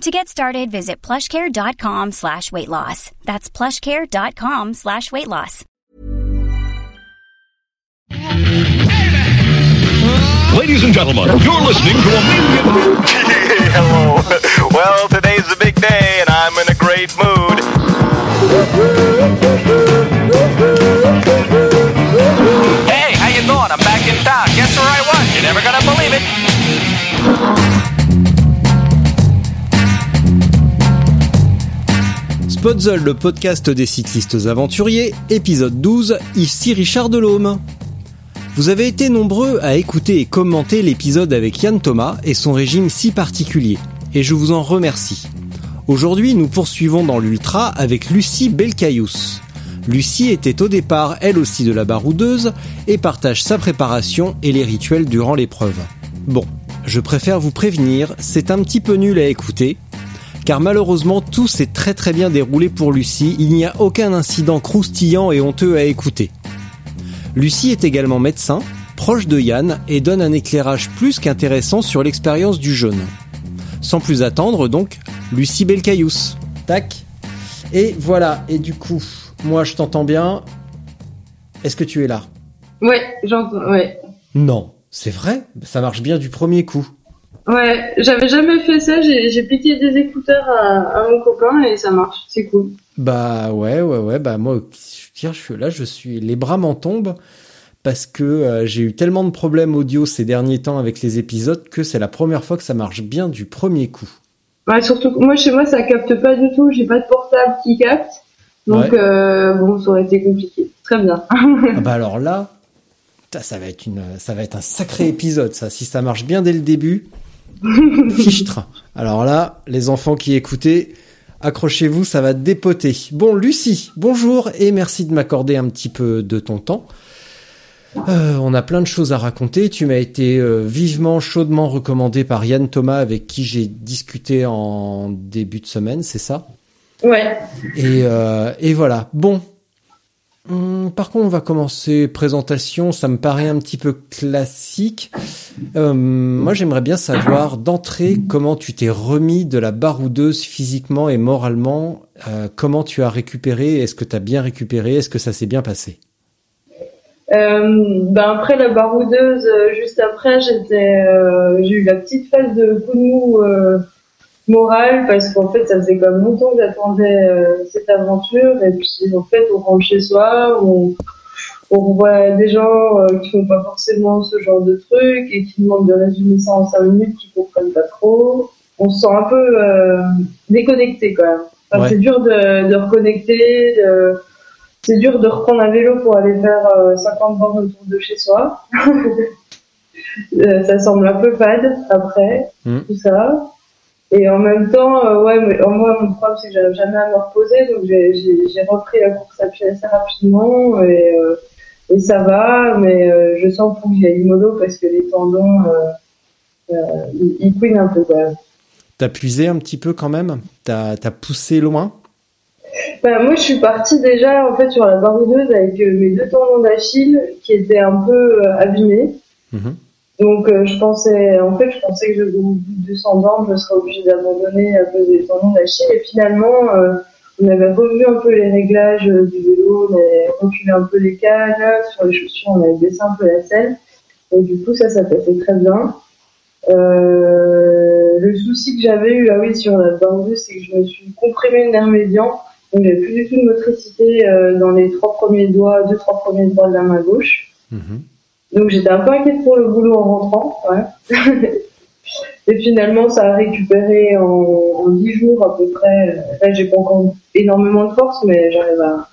To get started, visit plushcare.com slash weight loss. That's plushcare.com slash weight loss. Ladies and gentlemen, you're listening to a million... Hello. Well, today's a big day, and I'm in a great mood. Hey, how you doing? I'm back in town. Guess where I was? You're never gonna believe it. Spotzel, le podcast des cyclistes aventuriers, épisode 12, ici Richard Delhomme. Vous avez été nombreux à écouter et commenter l'épisode avec Yann Thomas et son régime si particulier, et je vous en remercie. Aujourd'hui, nous poursuivons dans l'ultra avec Lucie Belcaïus. Lucie était au départ elle aussi de la baroudeuse et partage sa préparation et les rituels durant l'épreuve. Bon, je préfère vous prévenir, c'est un petit peu nul à écouter, car malheureusement tout s'est très très bien déroulé pour Lucie, il n'y a aucun incident croustillant et honteux à écouter. Lucie est également médecin, proche de Yann et donne un éclairage plus qu'intéressant sur l'expérience du jeune. Sans plus attendre donc, Lucie Belcaïus. Tac. Et voilà, et du coup, moi je t'entends bien. Est-ce que tu es là? Ouais, j'entends, ouais. Non, c'est vrai, ça marche bien du premier coup. Ouais, j'avais jamais fait ça, j'ai piqué des écouteurs à, à mon copain et ça marche, c'est cool. Bah ouais, ouais, ouais, bah moi, je, suis là, je suis, les bras m'en tombent parce que euh, j'ai eu tellement de problèmes audio ces derniers temps avec les épisodes que c'est la première fois que ça marche bien du premier coup. Ouais, surtout que moi chez moi ça capte pas du tout, j'ai pas de portable qui capte. Donc Ouais. euh, bon, ça aurait été compliqué. Très bien. Ah bah alors là, ça va être une, ça va être un sacré épisode ça. Si ça marche bien dès le début, fichtre. Alors là, les enfants qui écoutaient, accrochez-vous, ça va dépoter. Bon, Lucie, bonjour et merci de m'accorder un petit peu de ton temps. Euh, on a plein de choses à raconter. Tu m'as été euh, vivement, chaudement recommandé par Yann Thomas avec qui j'ai discuté en début de semaine, c'est ça? Ouais. et, euh, et voilà. Bon. Hum, par contre, on va commencer présentation. Ça me paraît un petit peu classique. Euh, moi, j'aimerais bien savoir d'entrée comment tu t'es remis de la baroudeuse physiquement et moralement. Euh, comment tu as récupéré? Est-ce que tu as bien récupéré? Est-ce que ça s'est bien passé? Euh, ben après la baroudeuse, juste après, j'ai eu la petite phase de coup euh, moral parce qu'en fait, ça faisait comme longtemps que j'attendais euh, cette aventure et puis en fait, on rentre chez soi, on, on voit des gens euh, qui font pas forcément ce genre de trucs et qui demandent de résumer ça en cinq minutes, qui comprennent pas trop. On se sent un peu euh, déconnecté quand même. Enfin, Ouais. C'est dur de, de reconnecter. De, c'est dur de reprendre un vélo pour aller faire euh, 50 bornes autour de chez soi. Euh, ça semble un peu fade après Mm. tout ça. Et en même temps, euh, ouais, mais, euh, moi mon problème c'est que j'arrive jamais à me reposer, donc j'ai, j'ai, j'ai repris la course à pied assez rapidement et, euh, et ça va, mais euh, je sens que j'aille mollo parce que les tendons euh, ils, ils couinent un peu quand même. T'as puisé un petit peu quand même? T'as as poussé loin? Bah, moi, je suis partie déjà en fait sur la baroudeuse avec mes deux tendons d'Achille qui étaient un peu abîmés. Mhm. Donc, euh, je pensais, en fait, je pensais que au bout de 200 bornes, je serais obligée d'abandonner à cause des tendons d'Achille. Et finalement, euh, on avait revu un peu les réglages euh, du vélo, on avait reculé un peu les cannes, sur les chaussures, on avait baissé un peu la selle. Et du coup, ça, ça passait très bien. Euh, le souci que j'avais eu, ah oui, sur la baroudeuse, c'est que je me suis comprimé le nerf médian. Donc, j'avais plus du tout de motricité euh, dans les trois premiers doigts, deux, trois premiers doigts de la main gauche. Mhm. Donc j'étais un peu inquiète pour le boulot en rentrant. Ouais. Et finalement, ça a récupéré en, en 10 jours à peu près. Là, j'ai pas encore énormément de force, mais j'arrive à,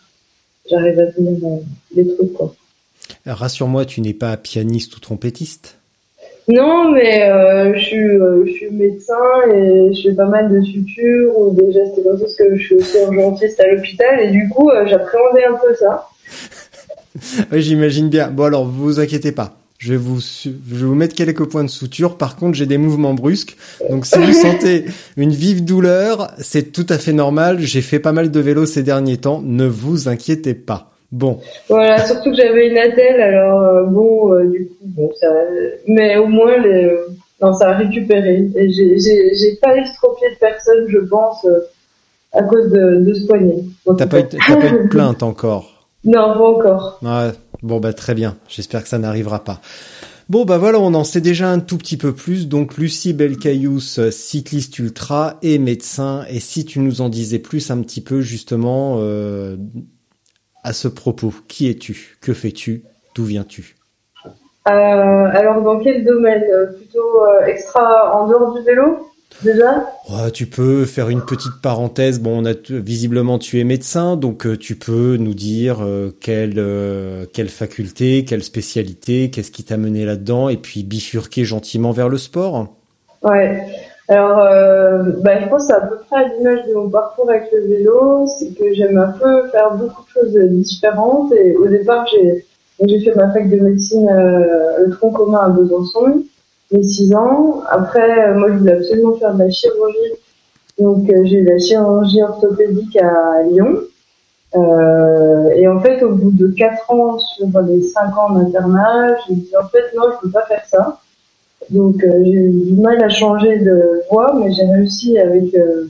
j'arrive à tenir euh, des trucs, quoi. Rassure-moi, tu n'es pas pianiste ou trompettiste? Non, mais euh, je, suis, euh, je suis médecin et je fais pas mal de sutures ou des gestes comme ça, parce que je suis aussi urgentiste à l'hôpital et du coup, euh, j'appréhendais un peu ça. Oui, j'imagine bien. Bon alors, vous inquiétez pas. Je vais vous, je vais vous mettre quelques points de suture. Par contre, j'ai des mouvements brusques. Donc, si vous sentez une vive douleur, c'est tout à fait normal. J'ai fait pas mal de vélo ces derniers temps. Ne vous inquiétez pas. Bon. Voilà, surtout que j'avais une attelle, alors euh, bon, euh, du coup, bon, ça, mais au moins, les, non, ça a récupéré. Et j'ai, pas estropié de personne, je pense, euh, à cause de, de ce poignet. T'as pas, eu, pas eu de plainte encore. Non, pas encore. Ouais. Bon, bah, très bien. J'espère que ça n'arrivera pas. Bon, bah voilà, on en sait déjà un tout petit peu plus. Donc, Lucie Belcaïus, euh, cycliste ultra et médecin. Et si tu nous en disais plus un petit peu, justement, euh, à ce propos, qui es-tu? Que fais-tu? D'où viens-tu? Euh, alors, dans quel domaine? Euh, Plutôt euh, extra en dehors du vélo, déjà Ouais, tu peux faire une petite parenthèse. Bon, on a visiblement tu es médecin, donc euh, tu peux nous dire euh, quelle euh, quelle faculté, quelle spécialité, qu'est-ce qui t'a mené là-dedans, et puis bifurquer gentiment vers le sport. Ouais. Alors, bah, je pense à peu près à l'image de mon parcours avec le vélo, c'est que j'aime un peu faire beaucoup de choses différentes. Et au départ, j'ai j'ai fait ma fac de médecine, le tronc commun à Besançon, mes 6 ans. Après, euh, moi, je voulais absolument faire de la chirurgie. Donc, euh, j'ai eu la chirurgie orthopédique à Lyon. Euh, et en fait, au bout de 4 ans sur les 5 ans d'internat, j'ai dit en fait, non, je peux pas faire ça. Donc euh, j'ai eu du mal à changer de voie, mais j'ai réussi avec, euh,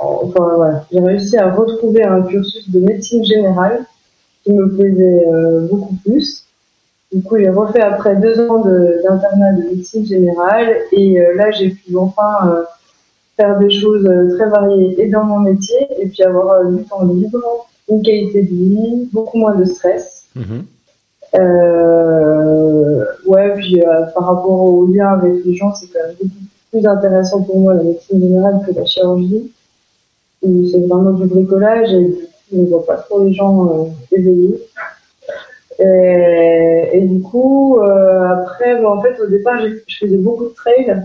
enfin voilà, j'ai réussi à retrouver un cursus de médecine générale qui me plaisait euh, beaucoup plus. Du coup, j'ai refait après deux ans d'internat de, médecine générale et euh, là j'ai pu enfin euh, faire des choses euh, très variées et dans mon métier et puis avoir du temps libre, une qualité de vie, beaucoup moins de stress. Mhm. Euh, ouais, puis par rapport au lien avec les gens, c'est quand même beaucoup plus intéressant pour moi la médecine générale que la chirurgie. Où C'est vraiment du bricolage et du coup, on ne voit pas trop les gens éveillés. Et, et du coup, euh, après, bon, en fait, au départ, je faisais beaucoup de trail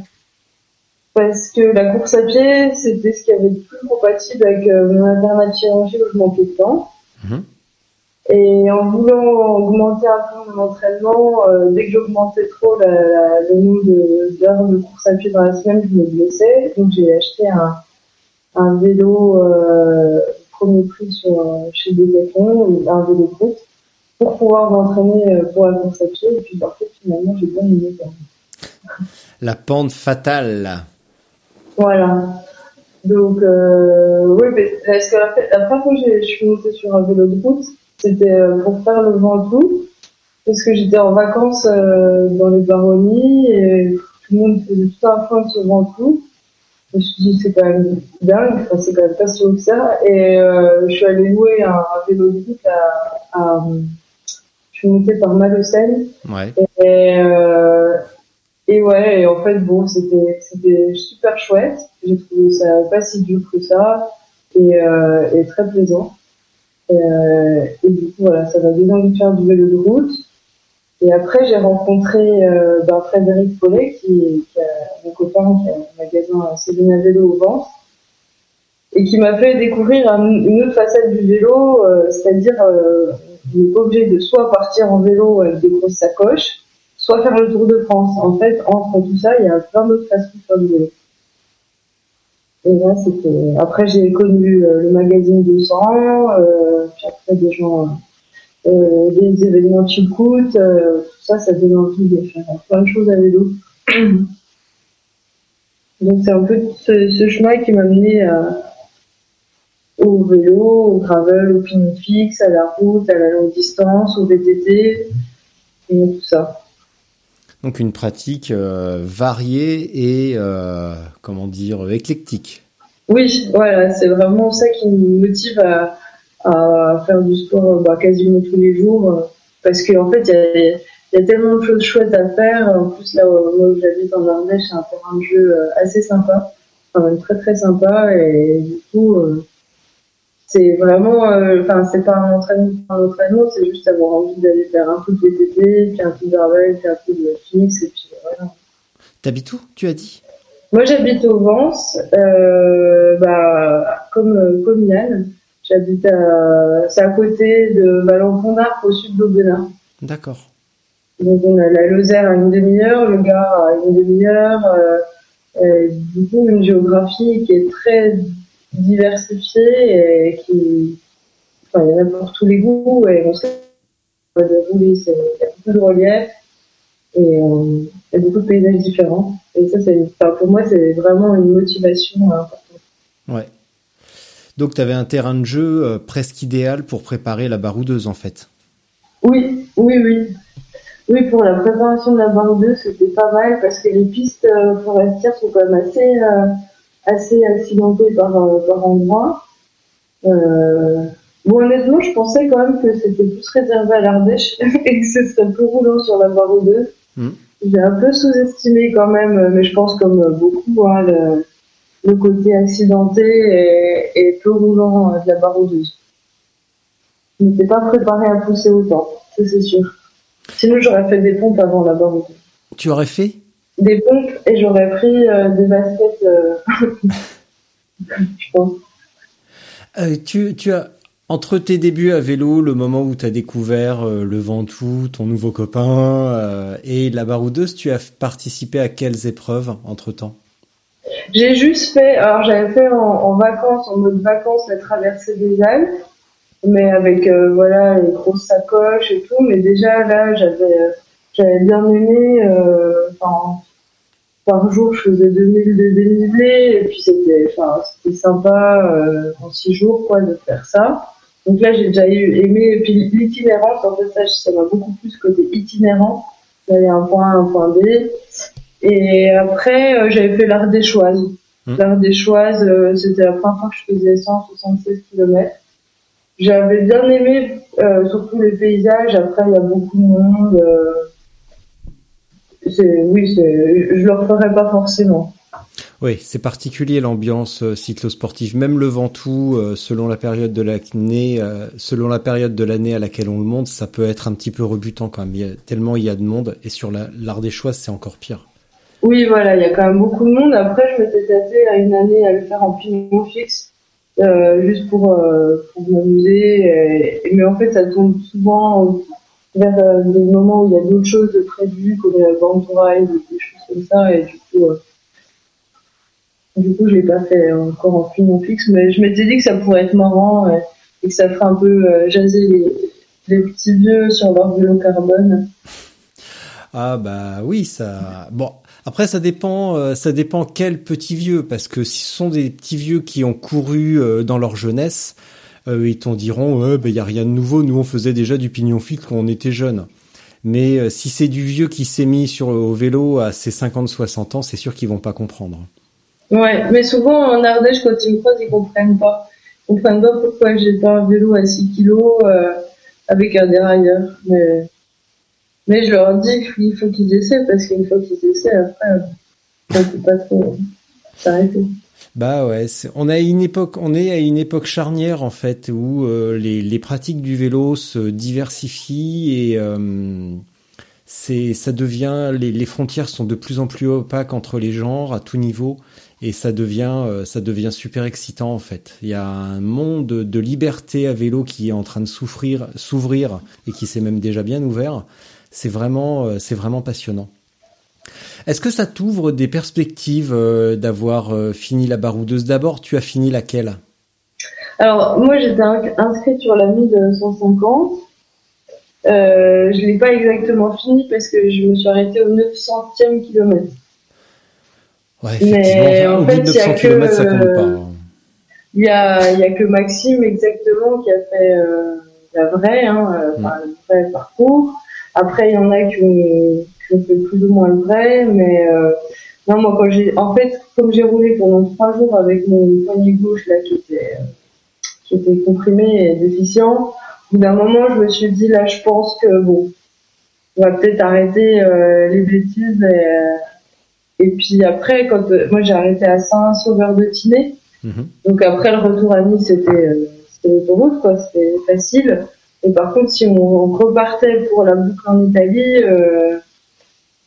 parce que la course à pied, c'était ce qui avait le plus compatible avec euh, mon internat de chirurgie où je manquais de temps. Mhm. Et en voulant augmenter un peu mon entraînement, euh, dès que j'augmentais trop la, la- le nombre de- d'heures de course à pied dans la semaine, je me blessais. Donc j'ai acheté un, un vélo euh, premier prix sur, euh, chez Decathlon, un vélo route, pour pouvoir m'entraîner euh, pour la course à pied. Et puis en fait, finalement, j'ai bien aimé. La pente fatale. Voilà. Donc, euh, oui, mais parce que la, la première fois que je suis montée sur un vélo de route, c'était euh, pour faire le Ventoux, parce que j'étais en vacances euh, dans les baronnies et tout le monde faisait tout un point sur Ventoux. Je me suis dit, c'est quand même dingue, enfin, c'est quand même pas si haut que ça. Et euh, je suis allée louer un, un vélo de route à, suis montée par Malocène Ouais. et, euh, et ouais, et en fait, bon, c'était, c'était super chouette. J'ai trouvé ça pas si dur que ça et, euh, et très plaisant. Euh, et du coup, voilà, ça m'a donné envie de faire du vélo de route. Et après, j'ai rencontré euh, ben, Frédéric Paulet, qui, qui a mon copain qui a un magasin Céline à vélo au ventre, et qui m'a fait découvrir un- une autre facette du vélo, euh, c'est-à-dire euh, on pas obligé de soit partir en vélo avec des grosses sacoches, soit faire le Tour de France. En fait, entre tout ça, il y a plein d'autres façons de faire du vélo. Et là, c'était. Après, j'ai connu euh, le magazine 200, euh, puis après des gens, euh, des événements Chilcoot, euh, tout ça, ça donne envie de faire plein de choses à vélo. Donc c'est un peu ce, ce chemin qui m'a mené à- au vélo, au gravel, au pin fixe, à la route, à la longue distance, au VTT, et tout ça. Donc une pratique euh, variée et euh, comment dire éclectique. Oui, voilà, c'est vraiment ça qui me motive à, à faire du sport bah, quasiment tous les jours. euh, Parce qu'en fait, il y a, il y a tellement de choses chouettes à faire. En plus, là où, moi, où j'habite en Ardèche, c'est un terrain de jeu euh, assez sympa. Enfin, même très très sympa. Et du coup, euh, c'est vraiment, euh, enfin, c'est pas un entraînement, un entraînement, c'est juste avoir envie d'aller faire un peu de VTT, puis un peu de gravel, puis un peu de fixe, et puis voilà. T'habites où Tu as dit? Moi, j'habite au Vence, euh, bah, comme, euh, comme Yann. J'habite à, c'est à côté de Vallon-Pont-d'Arc, au sud d'Aubenas. D'accord. Donc on a la Lozère à une demi-heure, le Gard à une demi-heure. Euh, du coup, une géographie qui est très diversifiée et qui, enfin, il y en a pour tous les goûts et on sait c'est, il y a beaucoup de relief et euh, il y a beaucoup de paysages différents. Et ça, c'est, enfin, pour moi, c'est vraiment une motivation importante. Ouais. Donc tu avais un terrain de jeu euh, presque idéal pour préparer la baroudeuse en fait. Oui, oui, oui. Oui, pour la préparation de la baroudeuse, c'était pas mal parce que les pistes euh, forestières sont quand même assez, euh, assez accidentées par, euh, par endroits. Euh, bon, honnêtement, je pensais quand même que c'était plus réservé à l'Ardèche et que ce serait plus roulant sur la baroudeuse. Mm. J'ai un peu sous-estimé quand même, mais je pense comme beaucoup, hein, le, le côté accidenté et, et peu roulant euh, de la baroudeuse. Je n'étais pas préparé à pousser autant, ça c'est sûr. Sinon, j'aurais fait des pompes avant la baroudeuse. Tu aurais fait? Des pompes et j'aurais pris euh, des baskets, euh, je pense. Euh, tu, tu as entre tes débuts à vélo, le moment où tu as découvert le Ventoux, ton nouveau copain et la baroudeuse, tu as participé à quelles épreuves entre temps J'ai juste fait, alors j'avais fait en, en vacances, en mode vacances, la traversée des Alpes, mais avec euh, voilà les grosses sacoches et tout. Mais déjà là, j'avais euh, j'avais bien aimé. euh, par jour, je faisais 2000 de dénivelé et puis c'était, enfin, c'était sympa euh, en six jours quoi de faire ça. Donc là, j'ai déjà eu aimé et puis l'itinérance. En fait, ça, ça m'a beaucoup plus côté itinérant. D'aller un point A, un point B. Et après, euh, j'avais fait l'Ardéchoise. Hmm. L'Ardéchoise, euh, c'était la première fois que je faisais 176 km. J'avais bien aimé, euh, surtout les paysages. Après, il y a beaucoup de monde. Oui, je le referais pas forcément. Oui, c'est particulier l'ambiance euh, cyclosportive. Même le Ventoux, euh, selon la période de l'année, euh, selon la période de l'année à laquelle on le monte, ça peut être un petit peu rebutant quand même. Il y a, tellement il y a de monde et sur la l'Ardéchoise, c'est encore pire. Oui, voilà, il y a quand même beaucoup de monde. Après, je m'étais tâté à une année à le faire en pignon fixe, euh, juste pour, pour m'amuser. Et- Mais en fait, ça tombe souvent vers euh, des moments où il y a d'autres choses de prévues, comme la bande ride ou des choses comme ça. Et du coup, euh, du coup, je l'ai pas fait encore en pignon fixe, mais je m'étais dit que ça pourrait être marrant euh, et que ça ferait un peu euh, jaser les, petits vieux sur leur vélo carbone. Ah bah oui, ça. Bon, après ça dépend, euh, ça dépend quel petit vieux, parce que si ce sont des petits vieux qui ont couru euh, dans leur jeunesse, euh, ils t'en diront, ouais, bah y a rien de nouveau. Nous on faisait déjà du pignon fixe quand on était jeune. Mais euh, si c'est du vieux qui s'est mis sur au vélo à ses 50-60 ans, c'est sûr qu'ils vont pas comprendre. Ouais, mais souvent en Ardèche, quand ils me croisent, ils comprennent pas. Ils comprennent pas pourquoi j'ai pas un vélo à 6 kilos euh, avec un dérailleur. Mais, mais je leur dis qu'il faut qu'ils essaient parce qu'une fois qu'ils essaient, après, euh, on peut pas trop s'arrêter. Bah ouais, on est à une époque charnière en fait où euh, les, pratiques du vélo se diversifient et euh, c'est ça devient les, les frontières sont de plus en plus opaques entre les genres à tout niveau et ça devient euh, ça devient super excitant en fait. Il y a un monde de, liberté à vélo qui est en train de souffrir s'ouvrir et qui s'est même déjà bien ouvert. C'est vraiment c'est vraiment passionnant. Est-ce que ça t'ouvre des perspectives euh, d'avoir euh, fini la baroudeuse D'abord, tu as fini laquelle? Alors, moi, j'étais in- inscrite sur la 1150. Euh, je l'ai pas exactement fini parce que je me suis arrêtée au 900e kilomètre. Ouais, Mais effectivement, en fait, il y a 900 que, km, ça compte pas. Il y a, il y a que Maxime exactement qui a fait euh, la vraie, hein, enfin, le vrai parcours. Après, il y en a qui ont, fait plus ou moins le vrai, mais euh, non, moi quand j'ai, en fait, comme j'ai roulé pendant trois jours avec mon poignet gauche là qui était, euh, qui était comprimé et déficient, au bout d'un moment, je me suis dit là, je pense que bon, on va peut-être arrêter euh, les bêtises. Et, et puis après, quand moi j'ai arrêté à Saint-Sauveur-de-Tinée. Mhm. Donc après le retour à Nice, c'était c'était l'autoroute, quoi, c'était facile. Et par contre, si on repartait pour la boucle en Italie, euh,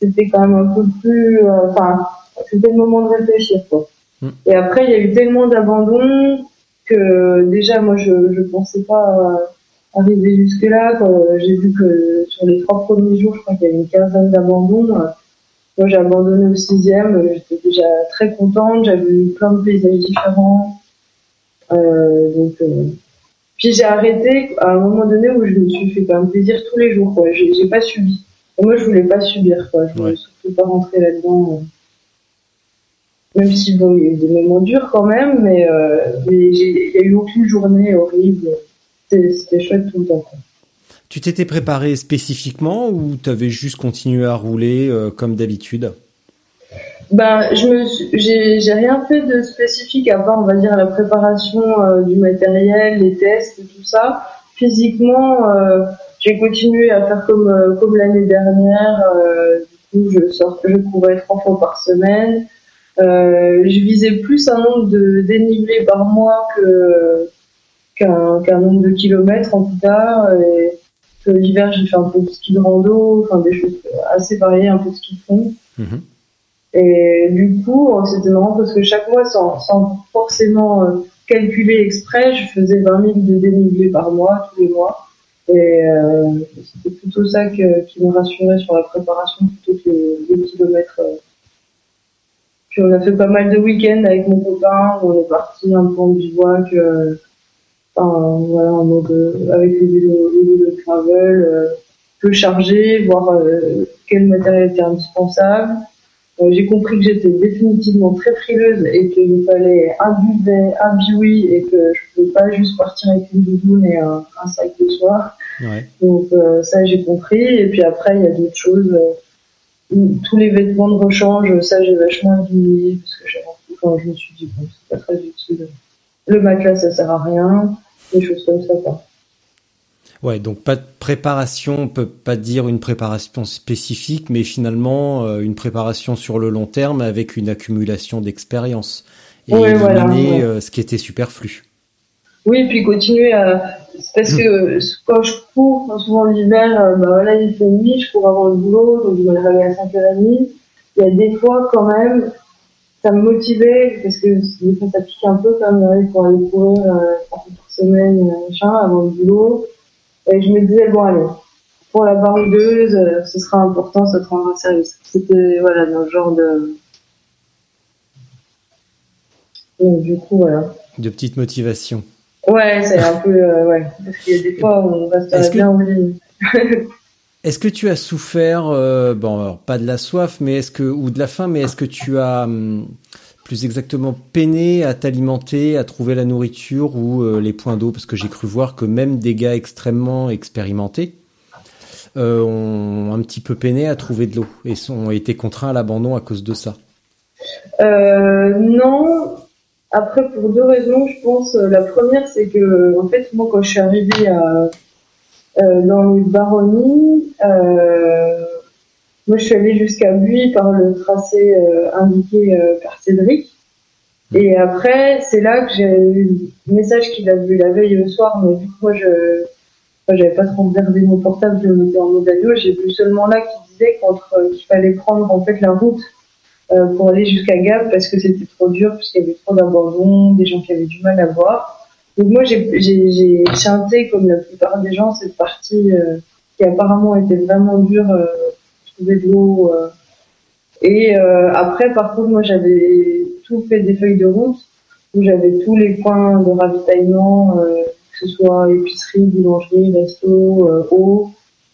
c'était quand même un peu plus, euh, enfin, c'était le moment de réfléchir, quoi. Mm. Et après, il y a eu tellement d'abandon que déjà moi je je pensais pas arriver jusque là. J'ai vu que sur les trois premiers jours, je crois qu'il y avait une quinzaine d'abandons. Moi j'ai abandonné au sixième, j'étais déjà très contente, j'avais vu plein de paysages différents. Euh, donc euh, puis j'ai arrêté à un moment donné où je me suis fait quand même plaisir tous les jours. Quoi. J'ai pas subi. Et moi, je voulais pas subir. Quoi. Je voulais surtout pas rentrer là-dedans. euh. Même si bon, il y a eu des moments durs quand même, mais euh, mais il y a eu aucune journée horrible. C'était, chouette tout le temps. Quoi. Tu t'étais préparé spécifiquement ou t'avais juste continué à rouler euh, comme d'habitude? Ben, je me j'ai, j'ai rien fait de spécifique à part, on va dire, la préparation euh, du matériel, les tests tout ça. Physiquement, euh, j'ai continué à faire comme euh, comme l'année dernière. euh, du coup, je courais trois fois par semaine. Euh, je visais plus un nombre de dénivelés par mois que qu'un nombre de kilomètres en tout cas. Et l'hiver, j'ai fait un peu de ski de rando, enfin des choses assez variées, un peu de ski de fond. Mhm. Et du coup, c'était marrant parce que chaque mois, sans, sans forcément calculer exprès, je faisais 20 000 de dénivelé par mois, tous les mois. Et euh, c'était plutôt ça que, qui me rassurait sur la préparation plutôt que les kilomètres. euh. Puis on a fait pas mal de week-ends avec mon copain, on est parti un peu en bivouac, euh, enfin, voilà, en mode, euh, avec les vélos, les travel, euh, peu chargés, voir euh, quel matériel était indispensable. Euh, j'ai compris que j'étais définitivement très frileuse et qu'il me fallait un buvet, un biwi et que je pouvais pas juste partir avec une doudoune et un, un sac de soir. Ouais. Donc euh, ça j'ai compris. Et puis après il y a d'autres choses. euh, tous les vêtements de rechange, ça j'ai vachement diminué parce que j'avais quand je me suis dit bon c'est pas très utile. Le matelas ça sert à rien, des choses comme ça quoi. Ouais, donc pas de préparation, on peut pas dire une préparation spécifique, mais finalement euh, une préparation sur le long terme avec une accumulation d'expérience et Ouais, éliminer voilà, euh, ce qui était superflu. Oui, puis continuer à. Parce que quand je cours, souvent l'hiver, euh, bah voilà, il fait nuit, je cours avant le boulot, donc je me réveille à 5h30. Il y a des fois, quand même, ça me motivait, parce que des fois ça pique un peu quand même pour aller courir euh, par semaine, machin, avant le boulot. Et je me disais, bon, allez, pour la baroudeuse, euh, ce sera important, ça te rendra service. C'était, voilà, dans le genre de. Donc, du coup, voilà. De petites motivations. Ouais, c'est un peu, euh, ouais. Parce qu'il y a des fois où on reste bien en ligne. Est-ce que tu as souffert, euh, bon, alors, pas de la soif, mais est-ce que ou de la faim, mais est-ce que tu as hum, plus exactement peiné à t'alimenter, à trouver la nourriture ou euh, les points d'eau Parce que j'ai cru voir que même des gars extrêmement expérimentés euh, ont un petit peu peiné à trouver de l'eau et ont été contraints à l'abandon à cause de ça. Euh, non. Après, pour deux raisons, je pense. La première, c'est que, en fait, moi, quand je suis arrivée à, dans les baronnies, moi, je suis allée jusqu'à Buis par le tracé euh, indiqué euh, par Cédric. Et après, c'est là que j'ai eu le message qu'il a vu la veille le soir, mais du coup, moi, je, j'avais pas trop regardé mon portable, je le mettais en mode audio. J'ai vu seulement là qu'il disait euh, qu'il fallait prendre, en fait, la route euh, pour aller jusqu'à Gap parce que c'était trop dur, puisqu'il y avait trop d'abandon, des gens qui avaient du mal à boire. Donc moi, j'ai j'ai- j'ai chanté, comme la plupart des gens, cette partie euh, qui apparemment était vraiment dure, euh, trouver de l'eau. euh. Et euh, après, par contre, moi, j'avais tout fait des feuilles de route, où j'avais tous les points de ravitaillement, euh, que ce soit épicerie, boulangerie, resto, eau,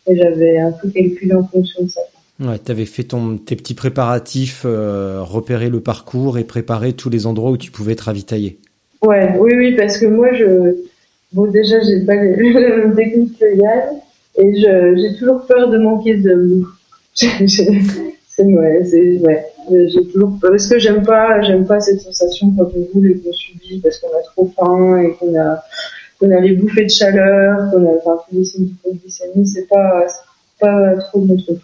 et j'avais un peu calculé en fonction de ça. Ouais, t'avais fait ton, tes petits préparatifs, euh, repérer le parcours et préparer tous les endroits où tu pouvais te ravitailler. Ouais, oui, oui, parce que moi, je, bon, déjà, j'ai pas les les mêmes techniques que Yann, et j'ai toujours peur de manquer de bouffe. C'est, ouais, c'est, ouais, j'ai toujours parce que j'aime pas, j'aime pas cette sensation quand on roule et qu'on subit parce qu'on a trop faim et qu'on a, qu'on a les bouffées de chaleur, qu'on a, enfin, tous les signes d'hypoglycémie, c'est pas, pas trop mon truc.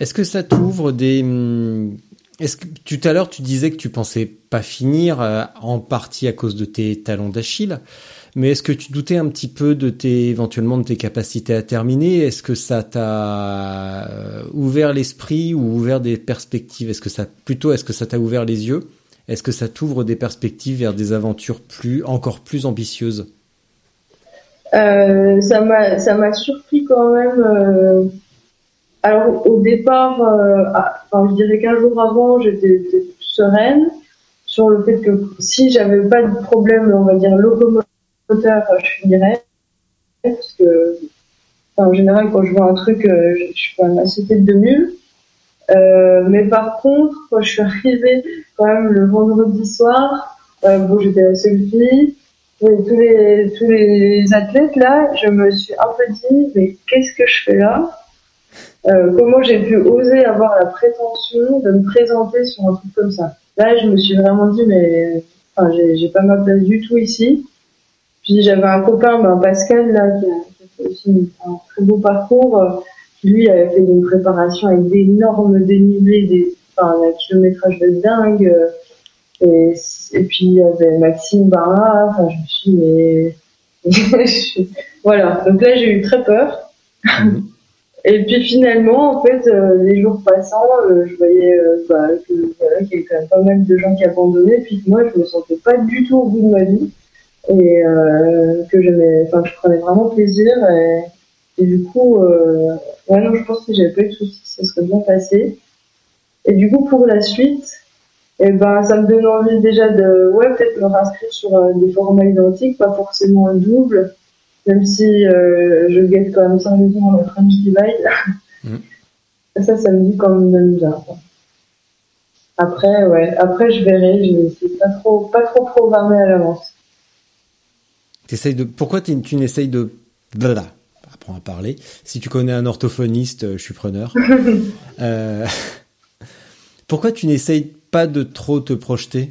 Est-ce que ça t'ouvre des... hum, Est-ce que tout à l'heure tu disais que tu pensais pas finir euh, en partie à cause de tes talons d'Achille, mais est-ce que tu doutais un petit peu de tes éventuellement de tes capacités à terminer? Est-ce que ça t'a euh, ouvert l'esprit ou ouvert des perspectives? Est-ce que ça plutôt est-ce que ça t'a ouvert les yeux? Est-ce que ça t'ouvre des perspectives vers des aventures plus, encore plus ambitieuses? Euh, ça m'a ça m'a surpris quand même. euh, alors au départ, ah, enfin, je dirais qu'un jour avant, j'étais j'étais sereine sur le fait que si j'avais pas de problème, on va dire locomoteur, je finirais. Parce que en général, quand je vois un truc, euh, je, suis quand même assez tête de mule. Euh, mais par contre, quand je suis arrivée quand même le vendredi soir, euh, bon, j'étais la seule fille. Tous les tous les athlètes là, je me suis un peu dit mais qu'est-ce que je fais là? Euh, Comment j'ai pu oser avoir la prétention de me présenter sur un truc comme ça? Là, je me suis vraiment dit mais enfin, j'ai pas ma place du tout ici. Puis j'avais un copain, ben, Pascal là, qui a, qui a fait aussi un très beau parcours. euh, qui, lui avait fait une préparation avec d'énormes dénivelés, des enfin, un kilométrage de dingue. euh, et, et puis il y avait Maxime Barra, enfin je me suis dit, mais voilà, donc là j'ai eu très peur. Mhm. Et puis finalement, en fait, euh, les jours passant, euh, je voyais euh, bah, voilà, qu'il y avait quand même pas mal de gens qui abandonnaient, puis que moi je me sentais pas du tout au bout de ma vie et euh, que j'aimais, enfin je prenais vraiment plaisir et, et du coup, euh, ouais non, je pense que j'avais pas eu de soucis, ça serait bien passé. Et du coup pour la suite, et ben ça me donne envie déjà de ouais peut-être me réinscrire sur euh, des formats identiques pas forcément un double même si euh, je guette quand même sérieusement le French Divide ça ça me dit quand même bien quoi. après ouais après je verrai je c'est pas trop pas trop programmé à l'avance T'essayes de, pourquoi tu n'essayes de, voilà, apprends à parler. Si tu connais un orthophoniste, euh, je suis preneur. Euh, pourquoi tu n'essayes pas de trop te projeter?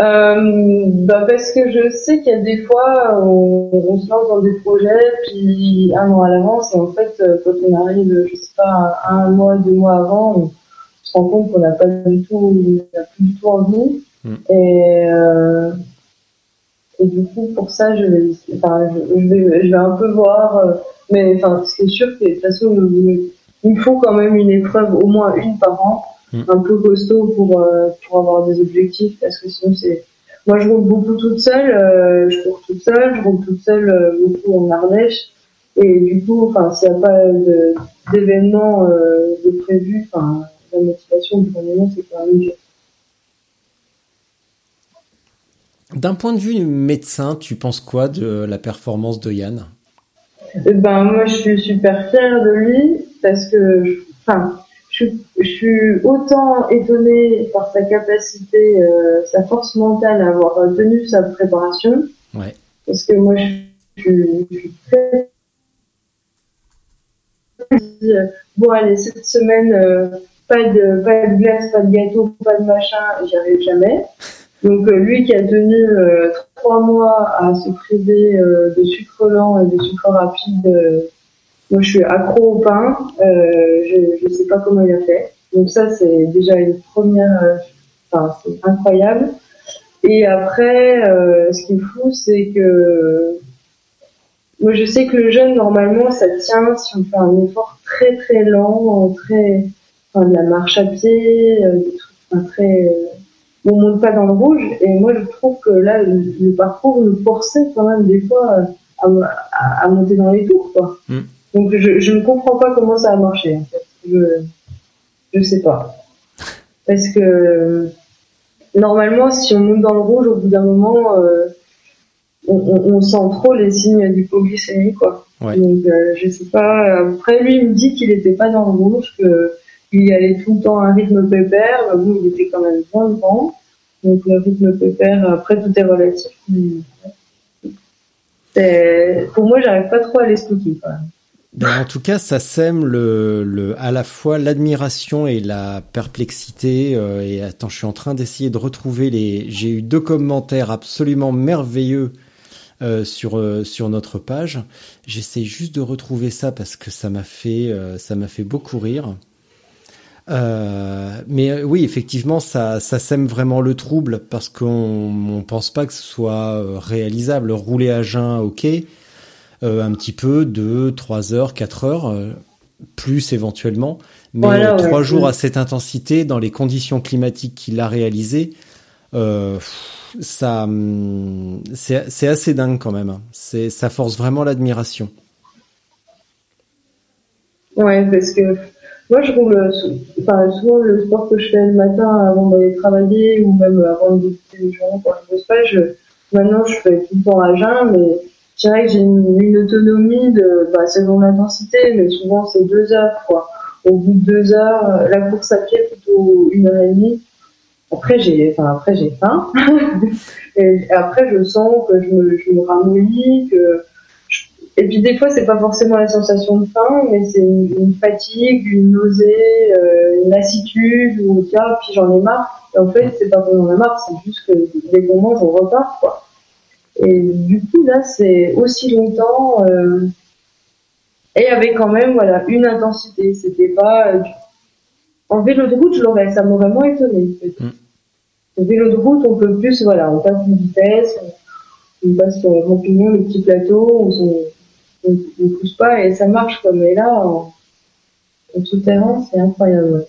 Euh, bah parce que je sais qu'il y a des fois on, on se lance dans des projets puis un an à l'avance et en fait quand on arrive je sais pas un, mois deux mois avant on se rend compte qu'on n'a pas du tout on n'a plus du tout envie Mm. et euh, et du coup pour ça je vais enfin je, je vais je vais un peu voir euh, mais enfin c'est sûr que de toute façon il, me faut quand même une épreuve au moins une par an Mm. un peu costaud pour euh, pour avoir des objectifs parce que sinon c'est moi je roule beaucoup toute seule euh, je cours toute seule je roule toute seule beaucoup en Ardèche et du coup enfin s'il n'y a pas de- d'événements euh, de prévu enfin la motivation le moment c'est quand même dur. D'un point de vue médecin, tu penses quoi de la performance de Yann? Eh ben moi je suis super fière de lui parce que je- enfin je, suis- je suis autant étonnée par sa capacité euh, sa force mentale à avoir tenu sa préparation. Ouais. parce que moi je, je- je suis très bon allez cette semaine euh, pas de pas de glace pas de gâteau pas de machin j'y arrive jamais donc euh, lui qui a tenu euh, trois mois à se priver euh, de sucre lent et de sucre rapide moi je suis accro au pain. Je je sais pas comment il a fait. Donc ça c'est déjà une première enfin c'est incroyable. Et après ce qui est fou c'est que moi, je sais que le jeûne, normalement, ça tient si on fait un effort très très lent, très, enfin, de la marche à pied, des trucs enfin, très, on monte pas dans le rouge. Et moi, je trouve que là, le, le parcours me forçait quand même des fois à, à, à monter dans les tours, quoi. Mm. Donc, je, je ne comprends pas comment ça a marché, en fait. Je, je sais pas. Parce que, normalement, si on monte dans le rouge, au bout d'un moment, euh, on, on, on sent trop les signes d'hypoglycémie, quoi. Ouais. Donc, euh, je sais pas. Après, lui, il me dit qu'il était pas dans le rouge, que il y allait tout le temps à un rythme pépère. mais Bon, il était quand même bien devant. Donc, le rythme pépère, après, tout est relatif. C'est- Pour moi, j'arrive pas trop à l'expliquer, quand même. Ben, en tout cas, ça sème le, le, à la fois l'admiration et la perplexité. euh, et attends, je suis en train d'essayer de retrouver les. J'ai eu deux commentaires absolument merveilleux euh, sur euh, sur notre page. J'essaie juste de retrouver ça parce que ça m'a fait euh, ça m'a fait beaucoup rire. Euh, mais euh, oui, effectivement, ça, ça sème vraiment le trouble parce qu'on on pense pas que ce soit euh, réalisable. Rouler à jeun, ok, euh, un petit peu, 2, 3 heures, 4 heures, plus éventuellement. Mais Voilà, ouais. trois jours Mm. à cette intensité, dans les conditions climatiques qu'il a réalisées, euh, ça, hum, c'est assez dingue quand même. hein. C'est, ça force vraiment l'admiration. Ouais, parce que moi, je roule, souvent le sport que je fais le matin avant d'aller travailler ou même avant de débuter le journée quand je bosse pas, je, maintenant, je fais tout le temps à jeun, mais je dirais que j'ai une, autonomie de, bah, selon l'intensité, mais souvent c'est deux heures, quoi. Au bout de deux heures, la course à pied plutôt une heure et demie. Après, j'ai, enfin, après, j'ai faim. et après, je sens que je me, je ramollis, que, et puis des fois, c'est pas forcément la sensation de faim, mais c'est une, fatigue, une nausée, euh, une lassitude, ou tiens, puis j'en ai marre. Et en fait, c'est pas que j'en ai marre, c'est juste que dès qu'on mange, on repart, quoi. Et du coup, là, c'est aussi longtemps, euh, et avec quand même, voilà, une intensité. C'était pas, euh, du- en vélo de route, je l'aurais, ça m'aurait moins étonné. Mm. En vélo de route, on peut plus, voilà, on passe une vitesse, on, passe sur les champignons, les petits plateaux, on, on, on pousse pas et ça marche quoi. Mais là, en, en souterrain, c'est incroyable.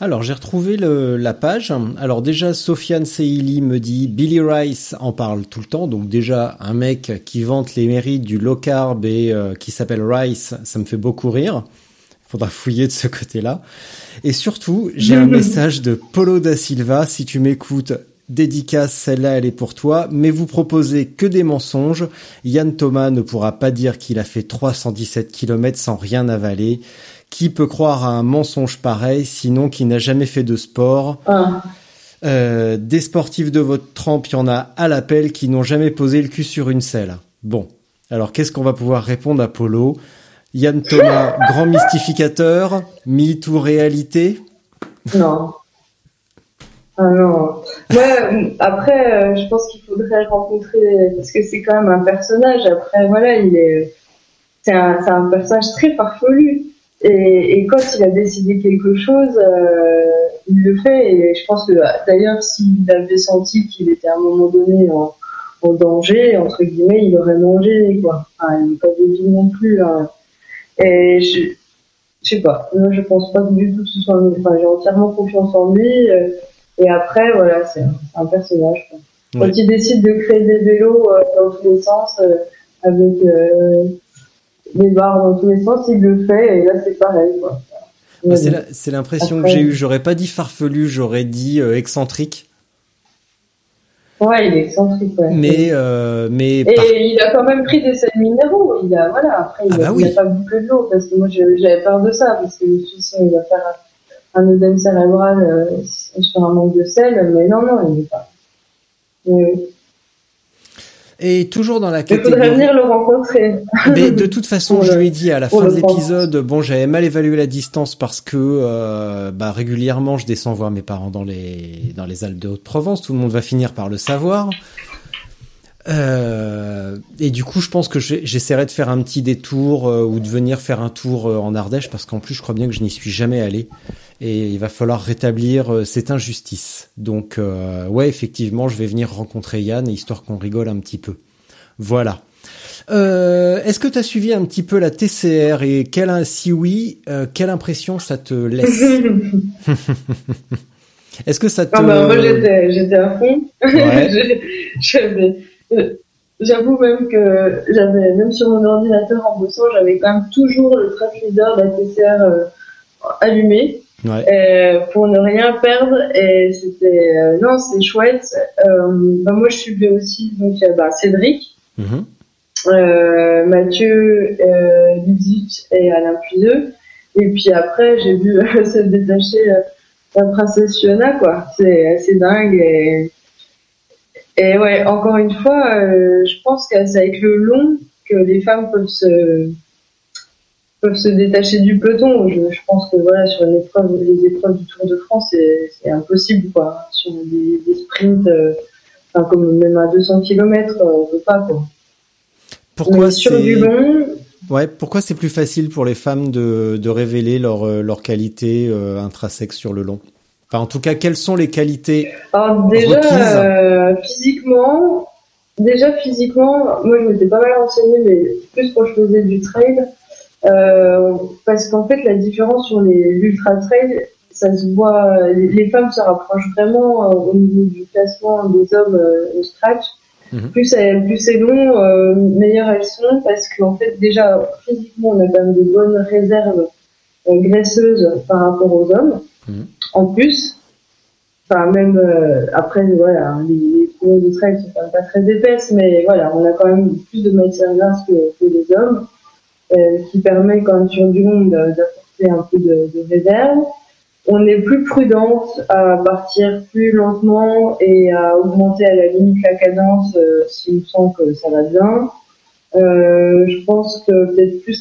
Alors, j'ai retrouvé le, la page. Alors déjà, Sofiane Seili me dit Billy Rice en parle tout le temps. Donc déjà, un mec qui vante les mérites du low carb et euh, qui s'appelle Rice, ça me fait beaucoup rire. Faudra fouiller de ce côté-là. Et surtout, j'ai un message de Polo da Silva. Si tu m'écoutes, dédicace, celle-là, elle est pour toi. Mais vous proposez que des mensonges. Yann Thomas ne pourra pas dire qu'il a fait 317 km sans rien avaler. Qui peut croire à un mensonge pareil, sinon qui n'a jamais fait de sport? Ah, Euh, Des sportifs de votre trempe, il y en a à l'appel qui n'ont jamais posé le cul sur une selle. Bon, alors qu'est-ce qu'on va pouvoir répondre à Polo Yann Thomas, grand mystificateur, mythe ou réalité? Non. Ah non. Ouais, après, euh, je pense qu'il faudrait rencontrer parce que c'est quand même un personnage. Après, voilà, il est, c'est un, personnage très farfelu. Et, quand il a décidé quelque chose, euh, il le fait. Et je pense que d'ailleurs, s'il avait senti qu'il était à un moment donné en, danger, entre guillemets, il aurait mangé, quoi. Enfin, il n'est pas débile non plus. hein. Et je, je sais pas. Moi, je pense pas du tout que ce soit. Enfin, j'ai entièrement confiance en lui. euh, et après, voilà, c'est un, personnage. quoi. Quand il décide de créer des vélos euh, dans tous les sens, euh, avec euh, des barres dans tous les sens, il le fait. Et là, c'est pareil. Quoi. Bah, C'est l'impression que j'ai eue. J'aurais pas dit farfelu, j'aurais dit euh, excentrique. Ouais, il est excentrique. Ouais. Mais, euh, mais Et par- il a quand même pris des sels minéraux. Il a, voilà, après, il Ah a, bah il a oui. pas bouclé de l'eau parce que moi, j'avais peur de ça parce que je me suis dit, il va faire un œdème cérébral euh, sur un manque de sel. Mais non, non, il n'est pas. Mais et toujours dans la Il faudrait catégorie. venir le rencontrer. Mais de toute façon, je lui ai dit à la fin de l'épisode, bon, j'avais mal évalué la distance parce que euh, bah, régulièrement, je descends voir mes parents dans les dans les Alpes de Haute-Provence. Tout le monde va finir par le savoir. Euh, et du coup, je pense que je- j'essaierai de faire un petit détour euh, ou de venir faire un tour euh, en Ardèche parce qu'en plus, je crois bien que je n'y suis jamais allé et il va falloir rétablir euh, cette injustice. Donc, euh, ouais, effectivement, je vais venir rencontrer Yann histoire qu'on rigole un petit peu. Voilà. Euh, Est-ce que tu as suivi un petit peu la TCR et quelle, si oui, euh, quelle impression ça te laisse Est-ce que ça te... Ah bah, moi, j'étais, à fond. Ouais. J'avoue même que j'avais, même sur mon ordinateur en bossant, j'avais quand même toujours le track leader de la TCR allumé. Ouais. euh, pour ne rien perdre et c'était euh, non c'est chouette euh, bah, moi je suivais aussi donc euh, bah, Cédric Mhm. euh, Mathieu euh, Ludic et Alain Puiseux et puis après j'ai vu euh, se détacher euh, la princesse Fiona quoi c'est c'est dingue et et ouais encore une fois euh, je pense que c'est avec le long que les femmes peuvent se peuvent se détacher du peloton. Je, je pense que voilà sur une épreuve, les épreuves du Tour de France, c'est impossible quoi. Sur des, des sprints, euh, enfin comme même à 200 km, on peut pas quoi. Pourquoi sur du long, ouais, pourquoi c'est plus facile pour les femmes de, de révéler leur, euh, leur qualité euh, intrinsèque sur le long? Enfin, en tout cas, quelles sont les qualités alors déjà euh, physiquement, déjà physiquement, moi je m'étais pas mal renseignée, mais plus quand je faisais du trail. Euh, parce qu'en fait, la différence sur les l'ultra trail, ça se voit, les femmes se rapprochent vraiment euh, au niveau du classement des hommes euh, au stretch. Mhm. Plus, elles- plus c'est long, euh, meilleures elles sont parce qu'en fait déjà physiquement on a quand même de bonnes réserves euh, graisseuses par rapport aux hommes. Mhm. En plus, enfin même euh, après voilà les, les de trail sont pas très épaisses, mais voilà on a quand même plus de matière grasse que, que les hommes, qui permet quand sur du long de- d'apporter un peu de, de réserve. On est plus prudente à partir plus lentement et à augmenter à la limite la cadence euh, si on sent que ça va bien. Euh, je pense que peut-être plus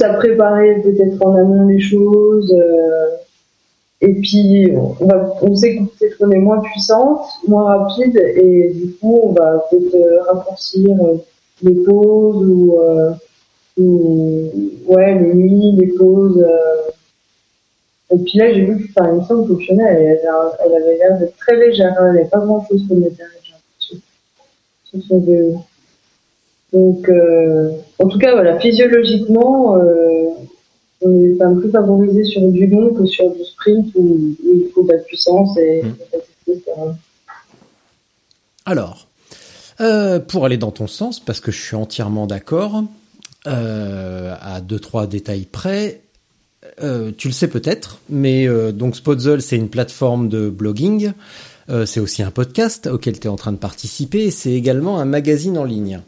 à préparer peut-être en amont les choses. euh, et puis on, sait que peut-être qu'on est moins puissante, moins rapide et du coup on va peut-être euh, raccourcir euh, les pauses ou, euh, ou ouais les nuits, les pauses. euh, et puis là, j'ai vu que, semble que Fiona, elle, avait l'air- elle avait l'air d'être très légère. hein. Elle n'avait pas grand chose comme matériel, sur son vélo. Donc, euh, en tout cas, voilà, physiologiquement, euh, on est même plus favorisé sur du long que sur du sprint où, où il faut de la puissance et, Mm. testostérone. Alors, euh, pour aller dans ton sens, parce que je suis entièrement d'accord, euh, à deux trois détails près, euh, tu le sais peut-être, mais donc Spotzel, c'est une plateforme de blogging. C'est aussi un podcast auquel tu es en train de participer. et C'est également un magazine en ligne.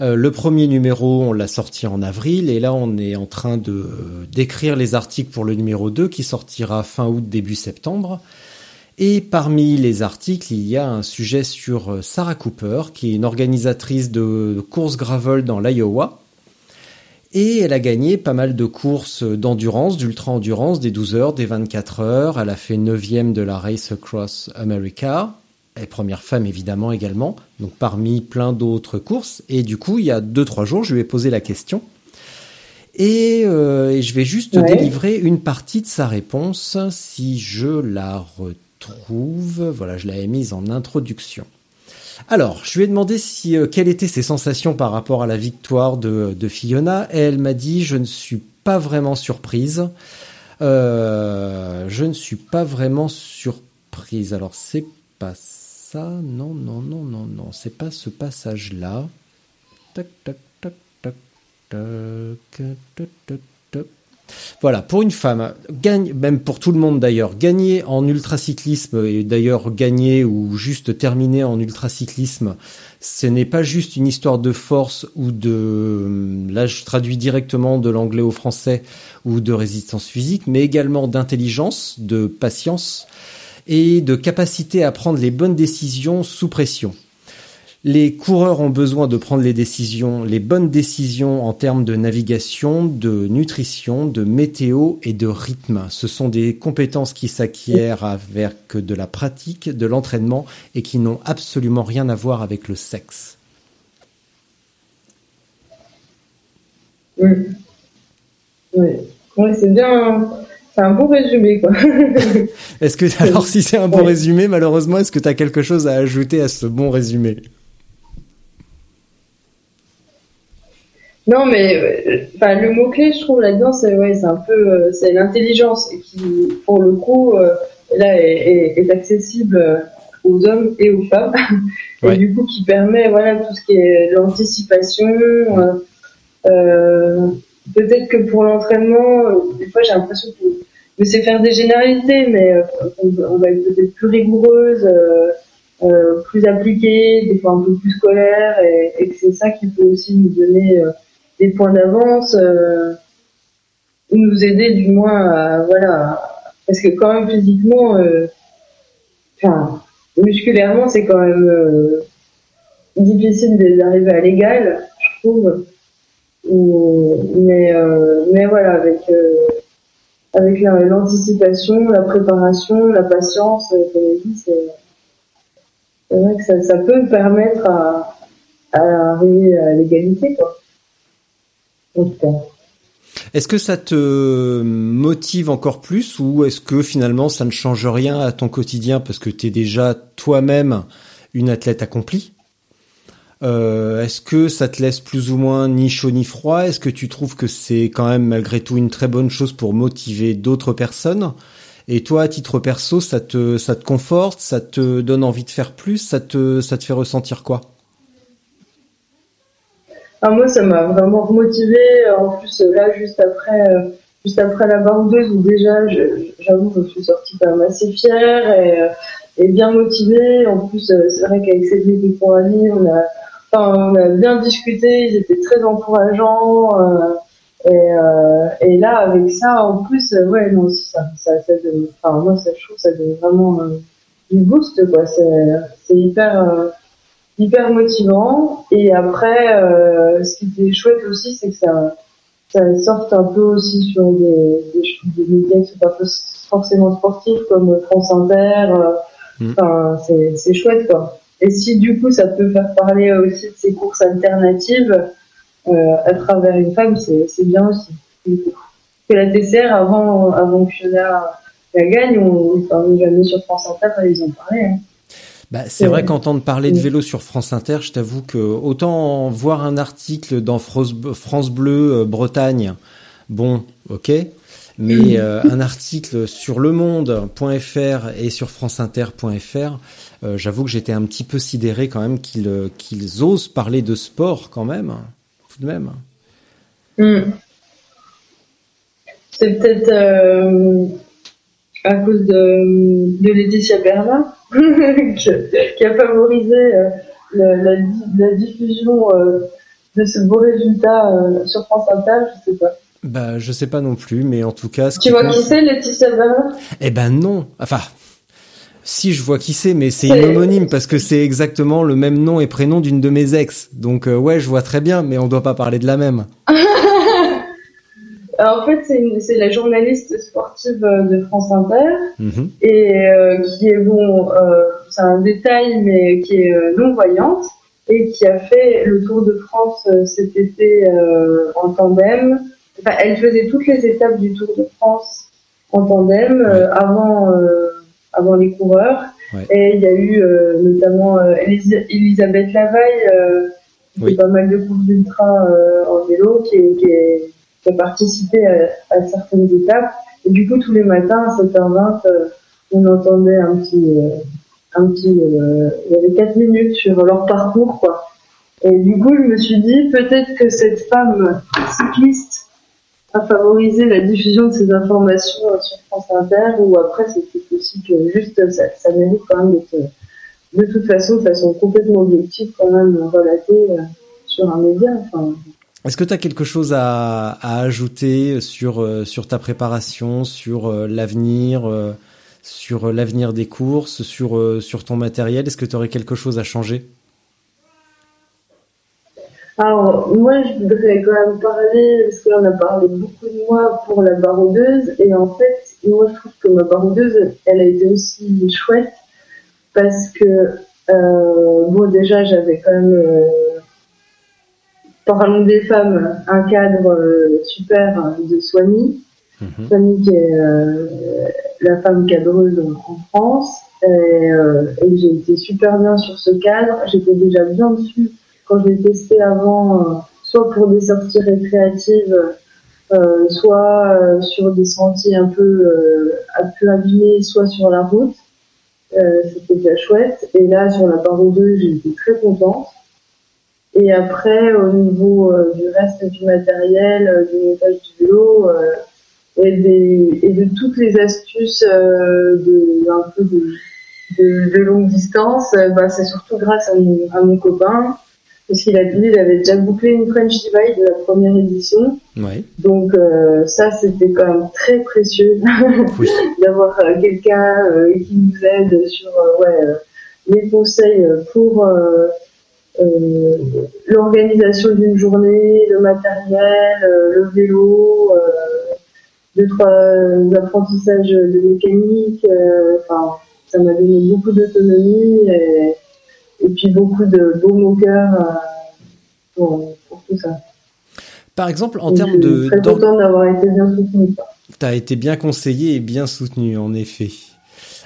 Le premier numéro, on l'a sorti en avril, et là, on est en train de d'écrire les articles pour le numéro 2 qui sortira fin août, début septembre. Et parmi les articles, il y a un sujet sur euh, Sarah Cooper, qui est une organisatrice de courses gravel dans l'Iowa. Et elle a gagné pas mal de courses d'endurance, d'ultra-endurance, des 12 heures, des 24 heures. Elle a fait 9 de la Race Across America. Est première femme évidemment également, donc parmi plein d'autres courses. Et du coup, il y a 2-3 jours, je lui ai posé la question. Et, euh, et je vais juste Ouais. délivrer une partie de sa réponse si je la retrouve. Voilà, je l'avais mise en introduction. Alors, je lui ai demandé si euh, quelles étaient ses sensations par rapport à la victoire de, de Fiona. Et elle m'a dit je ne suis pas vraiment surprise. Euh, je ne suis pas vraiment surprise. Alors c'est pas ça. Non, non, non, non, non. C'est pas ce passage-là. Tac, tac, tac, tac, tac, tac. Voilà, pour une femme, gagne, même pour tout le monde d'ailleurs, gagner en ultracyclisme et d'ailleurs gagner ou juste terminer en ultracyclisme, ce n'est pas juste une histoire de force ou de, là je traduis directement de l'anglais au français, ou de résistance physique, mais également d'intelligence, de patience et de capacité à prendre les bonnes décisions sous pression. Les coureurs ont besoin de prendre les décisions, les bonnes décisions en termes de navigation, de nutrition, de météo et de rythme. Ce sont des compétences qui s'acquièrent avec de la pratique, de l'entraînement et qui n'ont absolument rien à voir avec le sexe. Oui. C'est bien. C'est un bon résumé, quoi. Est-ce que, alors si c'est un bon résumé, malheureusement, est-ce que tu as quelque chose à ajouter à ce bon résumé? Non, mais euh, enfin, le mot-clé, je trouve, là-dedans, c'est ouais, c'est un peu euh, c'est l'intelligence qui, pour le coup, euh, là, est, est, est accessible aux hommes et aux femmes. Ouais. Et du coup, qui permet voilà, tout ce qui est l'anticipation. euh, euh, Peut-être que pour l'entraînement, des fois, j'ai l'impression que je sais faire des généralités, mais euh, on, on va être peut-être plus rigoureuse. euh, euh, plus appliquée, des fois un peu plus scolaire, et, et que c'est ça qui peut aussi nous donner euh, des points d'avance, euh, ou nous aider du moins à, voilà, parce que quand même physiquement, euh, enfin, musculairement, c'est quand même euh, difficile d'arriver à l'égal, je trouve. Ou- mais, mais voilà, avec, avec la- l'anticipation, la préparation, la patience, comme je c'est vrai que ça, ça peut permettre à, à arriver à l'égalité, quoi. Est-ce que ça te motive encore plus ou est-ce que finalement ça ne change rien à ton quotidien parce que tu es déjà toi-même une athlète accomplie? Euh, Est-ce que ça te laisse plus ou moins ni chaud ni froid? Est-ce que tu trouves que c'est quand même malgré tout une très bonne chose pour motiver d'autres personnes? Et toi, à titre perso, ça te ça te conforte, ça te donne envie de faire plus, ça te ça te fait ressentir quoi? Ah, moi, ça m'a vraiment motivé. En plus, là, juste après, euh, juste après la barbeuse, où déjà, j'avoue, je suis sortie quand même assez fière et, euh, et bien motivée. En plus, euh, c'est vrai qu'avec Cédric et Coralie, on a, enfin, on a bien discuté. Ils étaient très encourageants. euh, et, euh, et là, avec ça, en plus, euh, ouais, non, ça, ça, ça donne, enfin, moi, ça, je trouve, ça donne vraiment euh, du boost, quoi. C'est hyper. Hyper motivant. Et après, euh, ce qui était chouette aussi, c'est que ça, ça sorte un peu aussi sur des, des, des médias qui sont pas forcément sportifs comme France Inter. euh, Mm. Enfin, c'est, chouette, quoi. Et si du coup, ça peut faire parler aussi de ces courses alternatives euh, à travers une femme, c'est, bien aussi. Que la TCR, avant, avant que Fiona la gagne, on, enfin, jamais sur France Inter, ils en parlaient. Hein. Bah, c'est vrai qu'entendre parler de vélo sur France Inter, je t'avoue que autant voir un article dans France, France Bleu euh, Bretagne, bon, ok, mais euh, un article sur lemonde.fr et sur franceinter.fr, euh, j'avoue que j'étais un petit peu sidéré quand même qu'ils euh, osent parler de sport quand même, tout de même. Hmm. C'est peut-être à cause de, de Laetitia qui, a favorisé euh, la, di- la diffusion euh, de ce beau résultat euh, sur France Inter, je sais pas. Bah, je sais pas non plus, mais en tout cas, ce Tu vois qui c'est, Laetitia Berlin Eh ben non. Enfin, si je vois qui c'est, mais c'est homonyme parce que c'est exactement le même nom et prénom d'une de mes ex. Donc euh, ouais, je vois très bien, mais on doit pas parler de la même. Alors, En fait, c'est une- c'est la journaliste sportive euh, de France Inter. Mhm. et euh, qui est bon, euh, c'est un détail, mais qui est euh, non voyante et qui a fait le Tour de France euh, cet été euh, en tandem. Enfin, elle faisait toutes les étapes du Tour de France en tandem euh, avant euh, avant les coureurs. Ouais. Et il y a eu euh, notamment euh, Elis- Elisabeth Lavaille, euh, qui Oui. fait pas mal de courses d'ultra euh, en vélo, qui, est- qui, est- qui a participé à, à certaines étapes. Et du coup, tous les matins à 7h20, euh, on entendait un petit, euh, un petit, euh, il y avait 4 minutes sur leur parcours, quoi. Et du coup, je me suis dit, peut-être que cette femme cycliste a favorisé la diffusion de ces informations sur France Inter, ou après, c'était aussi que juste, ça, ça mérite quand même d'être, de toute façon, de façon complètement objective, quand même, relatée sur un média. Enfin, Est-ce que tu as quelque chose à, ajouter sur euh, sur ta préparation, sur euh, l'avenir, euh, sur l'avenir des courses, sur ton matériel? Est-ce que tu aurais quelque chose à changer? Alors, moi, je voudrais quand même parler, parce qu'on a parlé beaucoup de moi pour la baroudeuse, et en fait, moi, je trouve que ma baroudeuse, elle a été aussi chouette, parce que, bon, déjà, j'avais quand même, parlons des femmes, un cadre euh, super de Soigny. Soigny qui est euh, la femme cadreuse en France, et, euh, et j'ai été super bien sur ce cadre, j'étais déjà bien dessus quand je l'ai testé avant, euh, soit pour des sorties récréatives, euh, soit euh, sur des sentiers un peu, euh, un peu abîmés, soit sur la route. Euh, C'était déjà chouette. Et là, sur la barre 2, j'ai été très contente. Et après, au niveau euh, du reste du matériel, euh, du montage du vélo, euh, et, des, et de toutes les astuces euh, de, un peu de, de, de longue distance, bah, c'est surtout grâce à mon, à mon copain, parce qu'il a dit il avait déjà bouclé une French Divide de la première édition. Ouais. Donc euh, ça, c'était quand même très précieux Oui. d'avoir euh, quelqu'un euh, qui nous aide sur ouais, les conseils pour euh, l'organisation d'une journée, le matériel, euh, le vélo, euh, deux trois apprentissages de mécanique. euh, Enfin, ça m'a donné beaucoup d'autonomie et, et puis beaucoup de beaux moqueurs euh, pour, pour tout ça. Par exemple, en termes de très contente d'avoir été bien soutenue. quoi. T'as été bien conseillé et bien soutenu, en effet.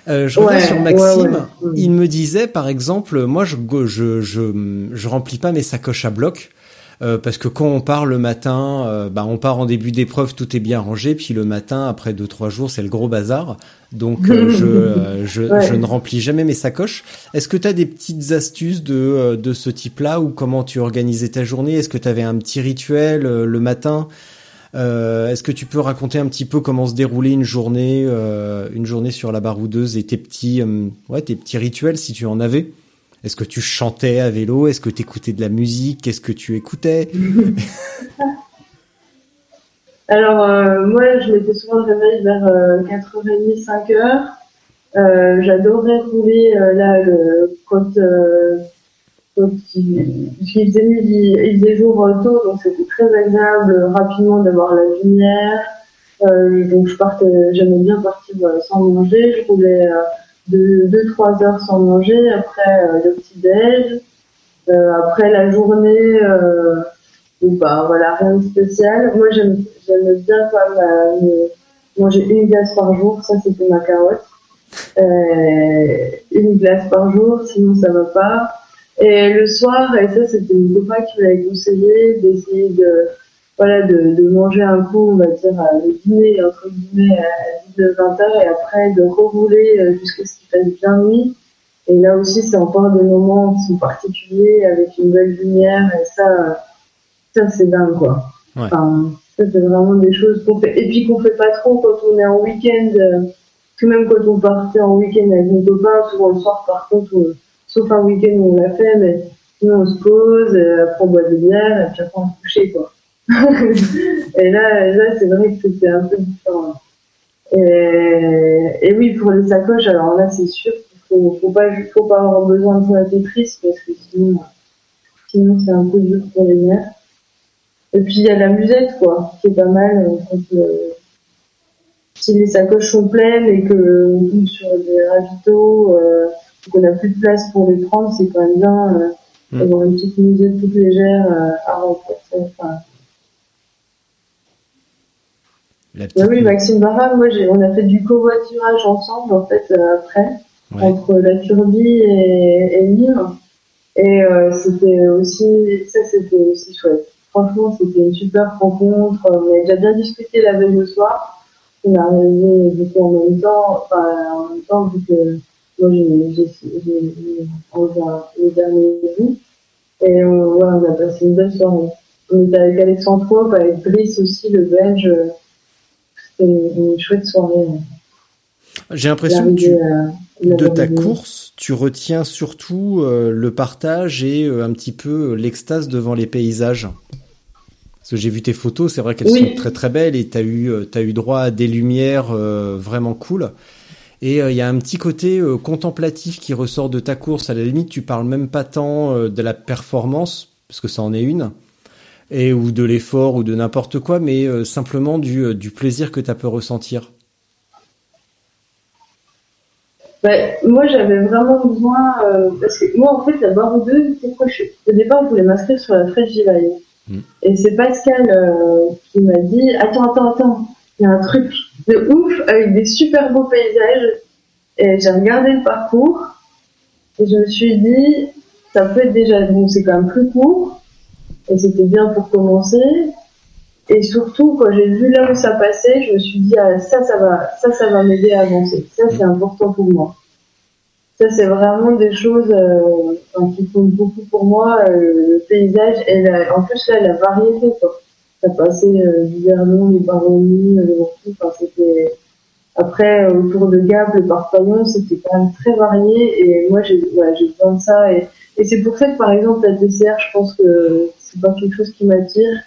Euh, je reviens Ouais, sur Maxime. ouais, ouais. Il me disait, par exemple, moi, je, je, je, je remplis pas mes sacoches à bloc. euh, parce que quand on part le matin, euh, bah on part en début d'épreuve, tout est bien rangé, puis le matin, après deux trois jours, c'est le gros bazar. Donc euh, je, je, Ouais. je ne remplis jamais mes sacoches. Est-ce que tu as des petites astuces de, de ce type-là ou comment tu organisais ta journée? Est-ce que tu avais un petit rituel euh, le matin? Euh, Est-ce que tu peux raconter un petit peu comment se déroulait une journée, euh, une journée sur la baroudeuse et tes petits, euh, tes petits rituels si tu en avais? Est-ce que tu chantais à vélo? Est-ce que tu écoutais de la musique? Qu'est-ce que tu écoutais? Alors, moi, je m'étais souvent réveillée vers euh, 4h30, 5h. Euh, J'adorais rouler là, le, quand, euh, quand il, il jour euh, tôt, donc c'était très agréable euh, rapidement d'avoir la lumière. Euh, donc, je partais, j'aimais bien partir euh, sans manger. Je roulais euh, 2-3 heures sans manger. Après, euh, le petit-déj. Euh, après la journée, euh, bah voilà, rien de spécial. Moi, j'aime j'aime bien quand euh, manger une glace par jour, ça c'était ma carotte. Euh, une glace par jour, sinon ça va pas. Et le soir, et ça c'était mon copain qui m'avait conseillé d'essayer de voilà de, de manger un coup, on va dire à le dîner entre guillemets à 19-20 heures et après de rerouler euh, jusqu'à ce qu'il fasse bien nuit. Et là aussi, c'est encore des moments qui sont particuliers avec une belle lumière et ça, ça c'est dingue quoi. Ouais. Enfin, ça c'est vraiment des choses qu'on fait et puis qu'on fait pas trop quand on est en week-end. euh, Parce que même quand on partait en week-end avec nos copains, souvent le soir par contre, on- sauf un week-end où on l'a fait, mais sinon on se pose, euh, après on boit des bières et puis après on se coucher quoi. et là, là c'est vrai que c'était un peu différent. Et, oui, pour les sacoches, alors là c'est sûr qu'il faut, faut pas, faut pas avoir besoin de la Tetris parce que sinon, sinon c'est un peu dur pour les nerfs. Et puis il y a la musette quoi, qui est pas mal euh, quand, euh, si les sacoches sont pleines et que on sur des ravitaux, euh, qu'on n'a plus de place pour les prendre, c'est quand même bien euh, Mm. d'avoir une petite musette toute légère euh, à. Enfin, La bah oui, Maxime Barra, moi on a fait du covoiturage ensemble en fait euh, après. Ouais. entre la Turbie et, et. Et c'était aussi, ça c'était aussi chouette. Franchement, c'était une super rencontre. On a déjà bien discuté la veille au soir. On est arrivé du coup en même temps, enfin en même temps vu que moi j'ai un- le dernier bout. Et on, ouais, on a passé une belle soirée. On était avec Alexandre Pope, avec Brice aussi, le Belge. C'était une, une chouette soirée. J'ai l'impression que tu, euh, de ta course, tu retiens surtout euh, le partage et euh, un petit peu l'extase devant les paysages. Parce que j'ai vu tes photos, c'est vrai qu'elles Oui. sont très très belles et tu as eu, t'as eu droit à des lumières euh, vraiment cool. Et euh, il y a un petit côté euh, contemplatif qui ressort de ta course. À la limite, tu parles même pas tant euh, de la performance, parce que ça en est une, et ou de l'effort ou de n'importe quoi, mais simplement du, du plaisir que tu pu ressentir. Ben, moi, j'avais vraiment besoin, parce que moi, en fait, la baroudeuse, pourquoi je. Au départ, je voulais m'inscrire sur la fraîche Givaille. Mm. Et c'est Pascal qui m'a dit, attends, attends, attends, il y a un truc de ouf avec des super beaux paysages. Et j'ai regardé le parcours et je me suis dit, ça peut être déjà, bon, c'est quand même plus court et c'était bien pour commencer. Et surtout, quand j'ai vu là où ça passait, je me suis dit, ah, ça, ça va, ça, ça va m'aider à avancer. Ça, c'est important pour moi. Ça, c'est vraiment des choses euh, qui comptent beaucoup pour moi, euh, le paysage et en plus là, la variété. Quoi. Ça passait euh, du Vernon, les Baronnies, euh, le Ventoux, enfin, c'était... Après, autour de Gap, le Parpaillon, c'était quand même très varié et moi, j'ai ouais, j'ai besoin de ça. Et, et c'est pour ça que, par exemple, la TCR, je pense que c'est pas quelque chose qui m'attire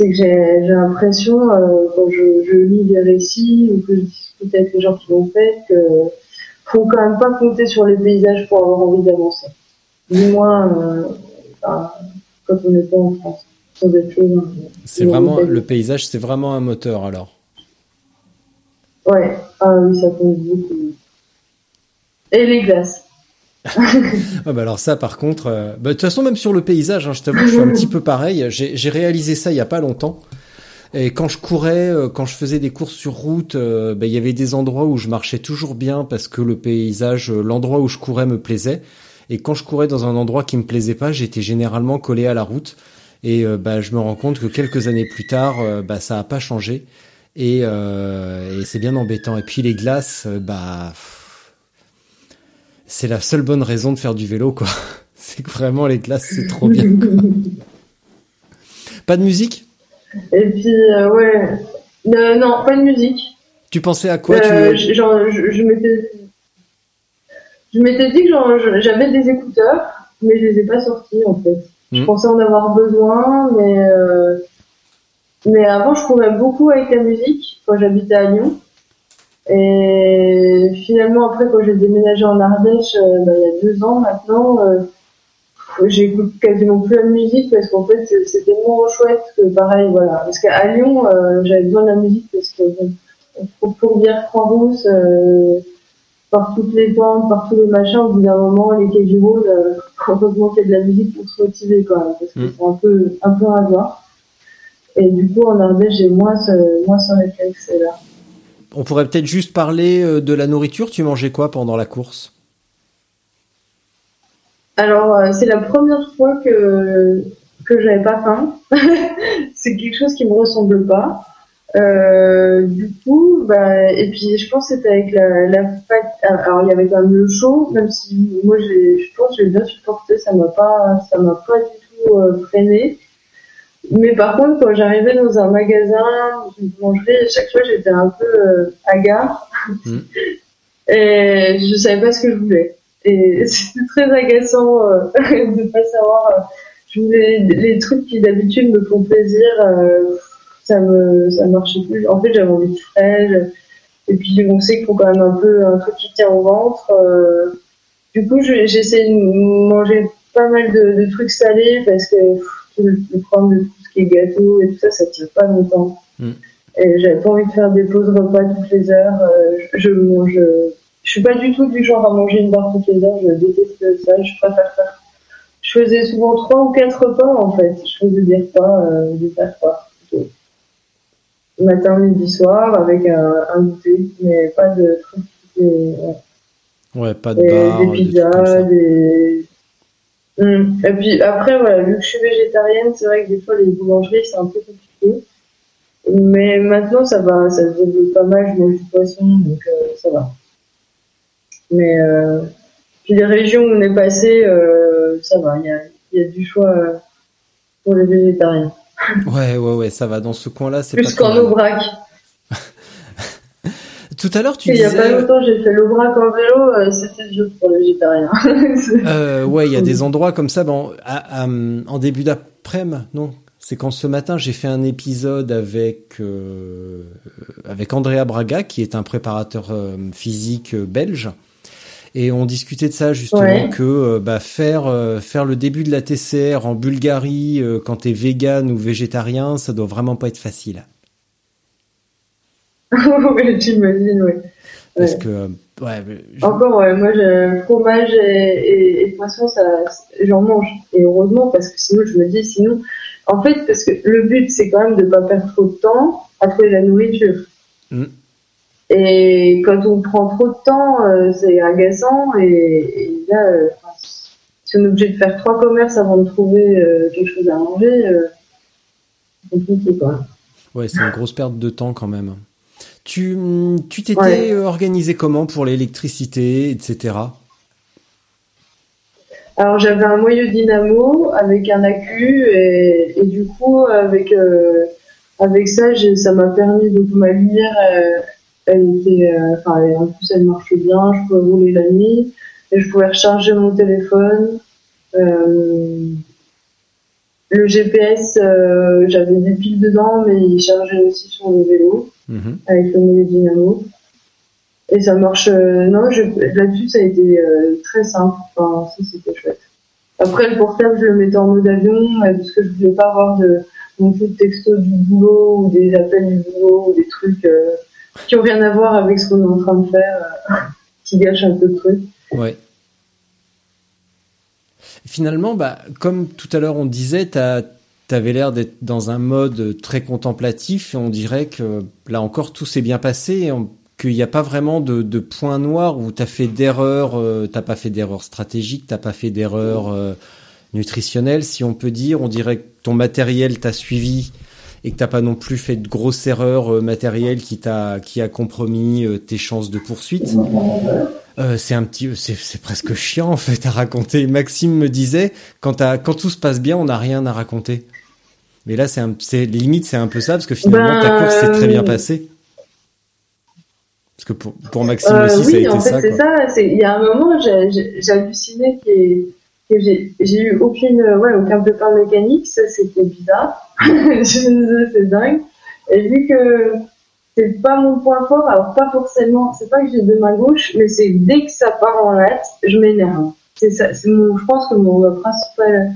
c'est que j'ai j'ai l'impression, euh, quand je, je lis des récits ou que je discute avec les gens qui l'ont fait, que faut quand même pas compter sur les paysages pour avoir envie d'avancer. Du moins, euh, enfin, quand on n'est pas en France. Choses, euh, C'est vraiment le paysage, c'est vraiment un moteur alors. Ouais, ah oui, ça compte beaucoup. Et les glaces. Ah bah alors ça par contre, euh, bah, de toute façon même sur le paysage, hein, je t'avoue je suis un petit peu pareil. J'ai réalisé ça il y a pas longtemps. Et quand je courais, euh, quand je faisais des courses sur route, euh, ben, il y avait des endroits où je marchais toujours bien parce que le paysage, l'endroit où je courais me plaisait. Et quand je courais dans un endroit qui me plaisait pas, j'étais généralement collé à la route. Et bah, je me rends compte que quelques années plus tard, bah, ça a pas changé. Et, et c'est bien embêtant. Et puis les glaces, bah, c'est la seule bonne raison de faire du vélo, quoi. C'est que vraiment les glaces, c'est trop bien. Pas de musique? Et puis, euh, ouais. Euh, non, pas de musique. Tu pensais à quoi? Euh, tu... genre, je, je m'étais... Je m'étais dit que j'avais des écouteurs, mais je les ai pas sortis, en fait. Je hmm. pensais en avoir besoin, mais... Mais avant, je courais beaucoup avec la musique, quand j'habitais à Lyon. Et finalement, après, quand j'ai déménagé en Ardèche, bah, il y a deux ans maintenant, j'écoute quasiment plus la musique parce qu'en fait c'était moins chouette que pareil voilà parce qu'à Lyon euh, j'avais besoin de la musique parce que pour, pour bien Croix-Rousse euh, par toutes les bandes par tous les machins au bout d'un moment les Rhône euh, heureusement qu'il y a de la musique pour se motiver même parce que mm. c'est un peu un peu hasard et du coup en Ardèche j'ai moins ce moins ce réflexe là on pourrait peut-être juste parler euh, de la nourriture tu mangeais quoi pendant la course? Alors, euh, c'est la première fois que que j'avais pas faim. c'est quelque chose qui me ressemble pas. Euh, du coup, bah, et puis je pense que c'était avec la, la Alors, il y avait quand même le chaud, même si moi, je pense que j'ai bien supporté. Ça m'a pas, ça m'a pas du tout euh, freiné. Mais par contre, quand j'arrivais dans un magasin, une boulangerie, chaque fois, j'étais un peu euh, hagard. Mmh. et je savais pas ce que je voulais. Et c'était très agaçant euh, de pas savoir. Euh, je voulais les trucs qui d'habitude me font plaisir, euh, ça me ça marchait plus. En fait, j'avais envie de frais. Et puis on sait qu'il faut quand même un peu un truc qui tient au ventre. Euh. du coup, j'essaie de manger pas mal de, de, trucs salés parce que le, problème de tout ce qui est gâteau et tout ça, ça tient pas longtemps. Mm. Et j'avais pas envie de faire des pauses repas toutes les heures. je, je mange je suis pas du tout du genre à manger une barre toutes les heures, je déteste ça, je préfère faire. Je faisais souvent trois ou quatre repas en fait. Je faisais des repas, euh, des repas. Matin, midi, soir, avec un, un goûter, mais pas de trucs. Des, ouais. pas de bar, Des pizzas, des. Hum. Et puis après, voilà, vu que je suis végétarienne, c'est vrai que des fois les boulangeries c'est un peu compliqué. Mais maintenant ça va, ça se développe pas mal, je mange du poisson, donc euh, ça va. Mais euh, puis les régions où on est passé, euh, ça va, il y a, y a, du choix euh, pour les végétariens. Ouais, ouais, ouais, ça va. Dans ce coin-là, c'est plus qu'en Aubrac. Tout à l'heure, tu disais. Il y a pas longtemps, j'ai fait l'Aubrac en vélo, euh, c'était dur pour les végétariens. euh, ouais, il y a des endroits comme ça. Bon, en début d'après-midi, non c'est quand ce matin j'ai fait un épisode avec euh, avec Andrea Braga qui est un préparateur euh, physique belge et on discutait de ça justement que euh, bah, faire euh, faire le début de la TCR en Bulgarie euh, quand t'es vegan ou végétarien, ça doit vraiment pas être facile. j'imagine, oui. Parce que ouais, encore ouais, moi je, fromage et, et, poisson ça j'en mange et heureusement parce que sinon je me dis sinon en fait parce que le but c'est quand même de pas perdre trop de temps à trouver la nourriture. Mm. Et quand on prend trop de temps, euh, c'est agaçant. Et, là, euh, si on est obligé de faire trois commerces avant de trouver euh, quelque chose à manger, c'est compliqué quoi. Ouais, c'est une grosse perte de temps quand même. Tu tu t'étais organisé comment pour l'électricité, etc. Alors j'avais un moyeu dynamo avec un accu et, et du coup avec avec ça ça m'a permis de ma lumière elle était, euh, enfin, en plus elle marchait bien, je pouvais rouler la nuit et je pouvais recharger mon téléphone. Euh, le GPS, euh, j'avais des piles dedans, mais il chargeait aussi sur le vélo mhm. avec le milieu dynamo. Et ça marche. non, là-dessus, ça a été très simple. Enfin, ça, c'était chouette. Après, le portable, je le mettais en mode avion parce que je voulais pas avoir de non plus de texto du boulot ou des appels du boulot ou des trucs qui ont rien à voir avec ce qu'on est en train de faire, euh, qui gâche un peu de trucs. Ouais. Finalement, bah, comme tout à l'heure on disait, tu as, T'avais l'air d'être dans un mode très contemplatif et on dirait que là encore tout s'est bien passé, qu'il n'y a pas vraiment de, de point noir où t'as fait d'erreur, euh, t'as pas fait d'erreur stratégique, t'as pas fait d'erreur euh, nutritionnelle, si on peut dire. On dirait que ton matériel t'a suivi et que t'as pas non plus fait de grosses erreurs euh, matérielles qui t'a qui a compromis euh, tes chances de poursuite. Euh, c'est un petit, c'est, c'est presque chiant en fait à raconter. Maxime me disait quand quand tout se passe bien, on n'a rien à raconter. Mais là, c'est un, c'est limite, c'est un peu ça parce que finalement ta course s'est très bien passée. Parce que pour, pour Maxime Euh, aussi, ça a oui, été en fait, ça. Il y a un moment, halluciné que, j'ai j'ai eu aucune, ouais, aucun pépin mécanique. Ça, c'était bizarre. C'est dingue. Et vu que c'est pas mon point fort, alors pas forcément, c'est pas que j'ai deux mains gauches, mais c'est dès que ça part en latte, je m'énerve. C'est ça, c'est mon, je pense que mon principal,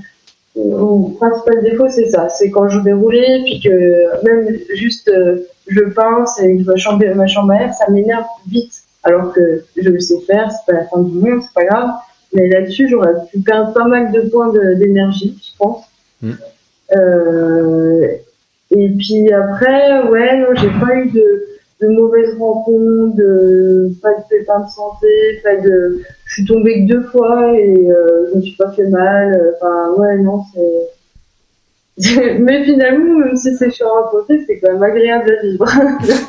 mon principal défaut, c'est ça. C'est quand je vais rouler, puis que même juste, euh, je pince et je dois chamber ma chambre à air, ça m'énerve vite. Alors que je le sais faire, c'est pas la fin du monde, c'est pas grave. Mais là-dessus, j'aurais pu perdre pas mal de points d'énergie, je pense. Mm. Euh, et puis après, ouais, non, j'ai pas eu de, mauvaises rencontres, pas de pépins de santé, pas de, je suis tombée que deux fois et euh, je me suis pas fait mal. Enfin, ouais, non, c'est. Mais finalement, même si c'est chiant à raconter, c'est quand même agréable à vivre.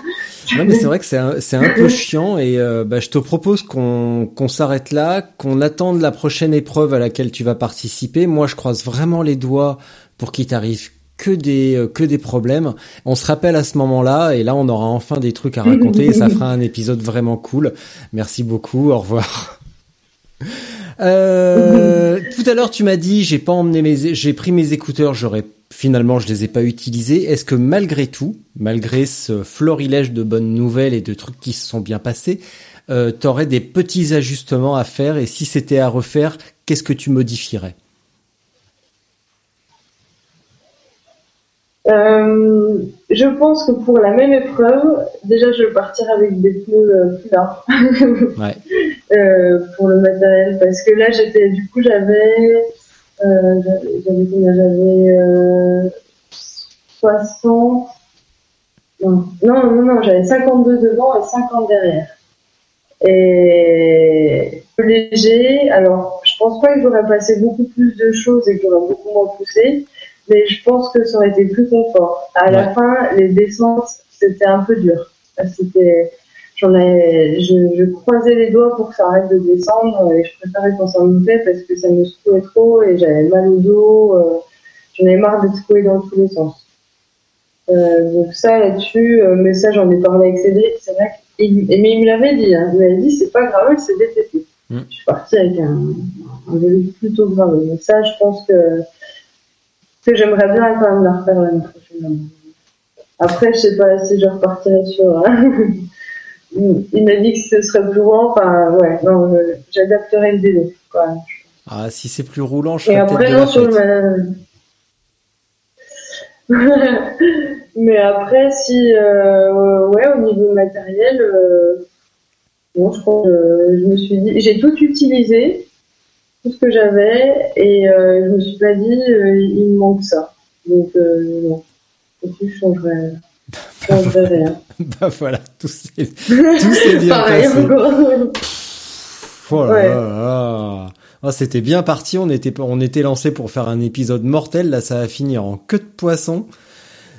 Non, mais c'est vrai que c'est un, un peu chiant et euh, bah, je te propose qu'on qu'on s'arrête là, qu'on attende la prochaine épreuve à laquelle tu vas participer. Moi, je croise vraiment les doigts pour qu'il t'arrive que des euh, que des problèmes. On se rappelle à ce moment-là et là, on aura enfin des trucs à raconter et ça fera un épisode vraiment cool. Merci beaucoup. Au revoir. Euh, tout à l'heure, tu m'as dit, j'ai pas emmené mes, j'ai pris mes écouteurs, j'aurais finalement, je les ai pas utilisés. Est-ce que malgré tout, malgré ce florilège de bonnes nouvelles et de trucs qui se sont bien passés, euh, t'aurais des petits ajustements à faire? Et si c'était à refaire, qu'est-ce que tu modifierais? Euh, je pense que pour la même épreuve, déjà je vais partir avec des pneus euh, plus larges. Ouais. euh, pour le matériel parce que là j'étais du coup j'avais euh, j'avais j'avais combien? J'avais euh, 60 non. Non non, non j'avais 52 devant et 50 derrière. Et léger alors je pense pas que j'aurais passé beaucoup plus de choses et que j'aurais beaucoup moins poussé mais je pense que ça aurait été plus confort. À la fin, les descentes, c'était un peu dur. C'était, j'en ai, je, je croisais les doigts pour que ça arrête de descendre et je préférais quand ça montait parce que ça me secouait trop et j'avais mal au dos. euh, j'en avais marre d'être secouée dans tous les sens. Euh, donc ça là-dessus, euh, mais ça j'en ai parlé avec Cédric, c'est vrai qu'il- mais il me l'avait dit, hein, il m'avait dit c'est pas grave, c'est DTP. Mm. Je suis partie avec un, un vélo plutôt grave. Donc ça, je pense que que j'aimerais bien quand même la refaire l'année prochaine. Après, je sais pas si je repartirai sur. il il m'a dit que ce serait plus grand. Enfin, ouais, non, j'adapterai le délai. Quoi. Ah, si c'est plus roulant, je Et ferais après, non, sur le. Mais après, si. euh, ouais, au niveau matériel. Euh, bon, je crois que je me suis dit. J'ai tout utilisé, tout ce que j'avais, et euh, je me suis pas dit, euh, il me manque ça. Donc, euh, non. Je changerais, je changerais rien. bah voilà, tout s'est bien Pareil, passé. Oh là Ouais. là là. Ah, c'était bien parti, on était on était lancé pour faire un épisode mortel, là ça va finir en queue de poisson.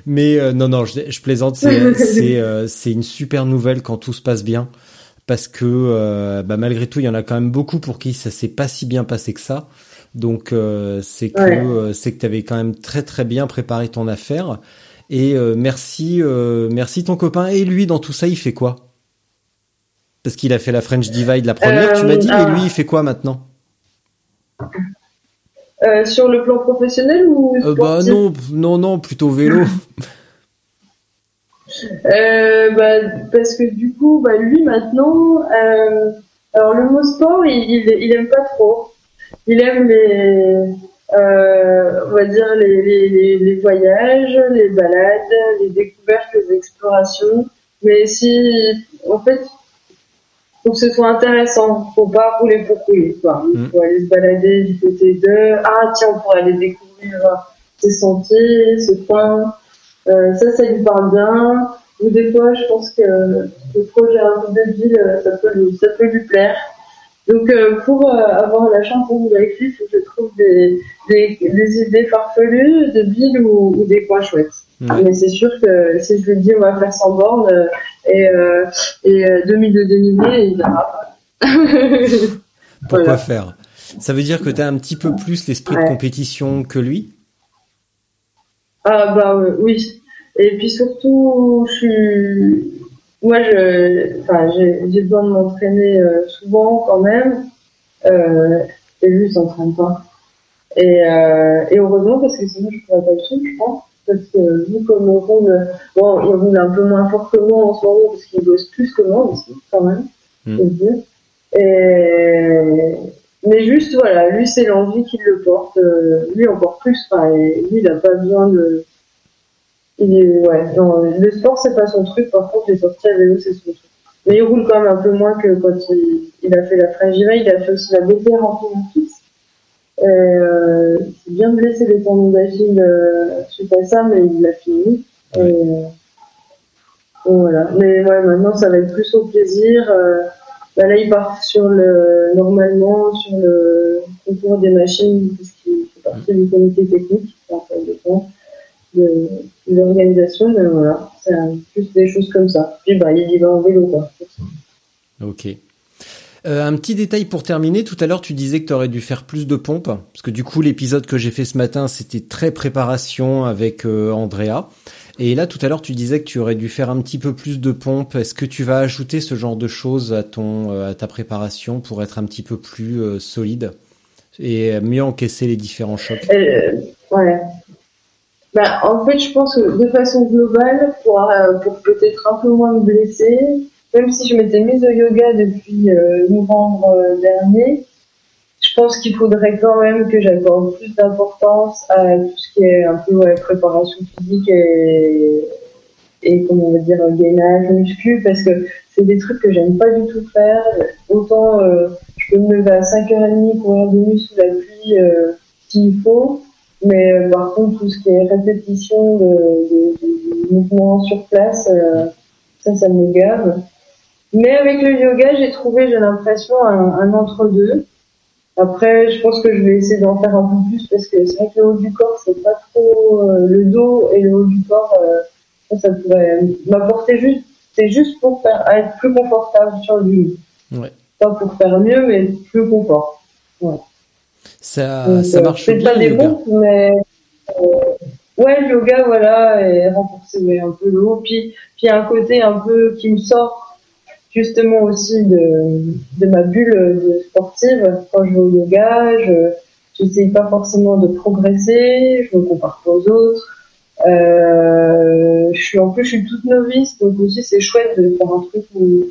Mais euh, non non, je, je plaisante, c'est c'est euh, c'est une super nouvelle quand tout se passe bien parce que euh, bah, malgré tout, il y en a quand même beaucoup pour qui ça s'est pas si bien passé que ça. Donc euh, c'est que Ouais. euh, c'est que tu avais quand même très très bien préparé ton affaire et euh, merci euh, merci ton copain et lui dans tout ça, il fait quoi? Parce qu'il a fait la French Divide la première, tu m'as dit, ah. et lui il fait quoi maintenant? Euh, sur le plan professionnel ou Euh, Bah non, non non, plutôt vélo. Euh, bah, parce que du coup, bah, lui maintenant, euh, alors le mot sport, il, il, il aime pas trop. Il aime les, euh, on va dire les, les, les, les voyages, les balades, les découvertes, les explorations. Mais si, en fait, faut que ce soit intéressant. Faut pas rouler pour rouler, quoi. Il Mm. faut aller se balader du côté de, ah tiens, on pourrait aller découvrir ses sentiers, ce coin. Euh, ça, ça lui parle bien. Ou des fois, je pense que le projet un peu de ville, ça peut lui, ça peut lui plaire. Donc, euh, pour euh, avoir la chance de lui, il faut que je trouve des, des, des idées farfelues de villes ou, ou des coins chouettes. Mais c'est sûr que si je lui dis on va faire sans borne euh, et, et 2000 de dénivelé, il verra pas. Pourquoi Voilà. faire? Ça veut dire que tu as un petit peu plus l'esprit de compétition que lui? Ah bah oui. Et puis surtout, je suis, moi je, enfin j'ai j'ai besoin de m'entraîner euh, souvent quand même. Euh, et lui il s'entraîne pas. Et, euh, et heureusement parce que sinon je pourrais pas le suivre, je pense. Parce que vu comme on roule, bon, il roule un peu moins fort que moi en ce moment parce qu'il bosse plus que moi aussi, quand même. Mm. dire. Et, mais juste voilà, lui c'est l'envie qui le porte. euh, lui encore plus. Enfin, et lui il a pas besoin de. Il est, ouais, non, le sport c'est pas son truc. Par contre, les sorties à vélo c'est son truc. Mais il roule quand même un peu moins que quand il, il a fait la Fringiva. Il a fait aussi la BTR en mon fils. Et, euh, il bien blessé les tendons d'Achille euh, suite à ça, mais il l'a fini. Et, euh, et voilà. Mais ouais, maintenant ça va être plus au plaisir. Euh, bah là, il part sur le, normalement, sur le concours des machines, puisqu'il fait partie du comité technique, en fait, dépend de, de l'organisation, mais voilà, c'est un- plus des choses comme ça. Puis, bah, il y va en vélo, quoi. Ok. Euh, un petit détail pour terminer. Tout à l'heure, tu disais que tu aurais dû faire plus de pompes. Parce que du coup, l'épisode que j'ai fait ce matin, c'était très préparation avec euh, Andrea. Et là, tout à l'heure, tu disais que tu aurais dû faire un petit peu plus de pompes. Est-ce que tu vas ajouter ce genre de choses à ton, euh, à ta préparation pour être un petit peu plus solide et mieux encaisser les différents chocs? Ouais. Bah, en fait, je pense que de façon globale, pour, euh, pour peut-être un peu moins me blesser, même si je m'étais mise au yoga depuis euh, novembre euh, dernier, je pense qu'il faudrait quand même que j'accorde plus d'importance à tout ce qui est un peu ouais, préparation physique et, et comment on va dire gainage, muscu, parce que c'est des trucs que j'aime pas du tout faire. Autant euh, je peux me lever à 5h30 courir des nuits sous la pluie euh, s'il faut, mais euh, par contre tout ce qui est répétition de, de, de- de mouvements sur place, euh, ça, ça me gave. Mais avec le yoga, j'ai trouvé, j'ai l'impression, un, un entre-deux. Après, je pense que je vais essayer d'en faire un peu plus parce que c'est vrai que le haut du corps, c'est pas trop euh, le dos et le haut du corps, ça, ça pourrait m'apporter juste, c'est juste pour faire être plus confortable sur lui. Ouais. Pas pour faire mieux, mais plus confort. Ça, Donc, ça euh, marche c'est bien pas des yoga. pompes, mais euh, ouais, le yoga, voilà, et renforcer ouais, un peu le haut. Puis, puis il y a un côté un peu qui me sort justement aussi de, de ma bulle de sportive. Quand je vais au yoga, je j'essaye pas forcément de progresser, je me compare pas aux autres. Euh, je suis en plus, je suis toute novice, donc aussi c'est chouette de faire un truc où,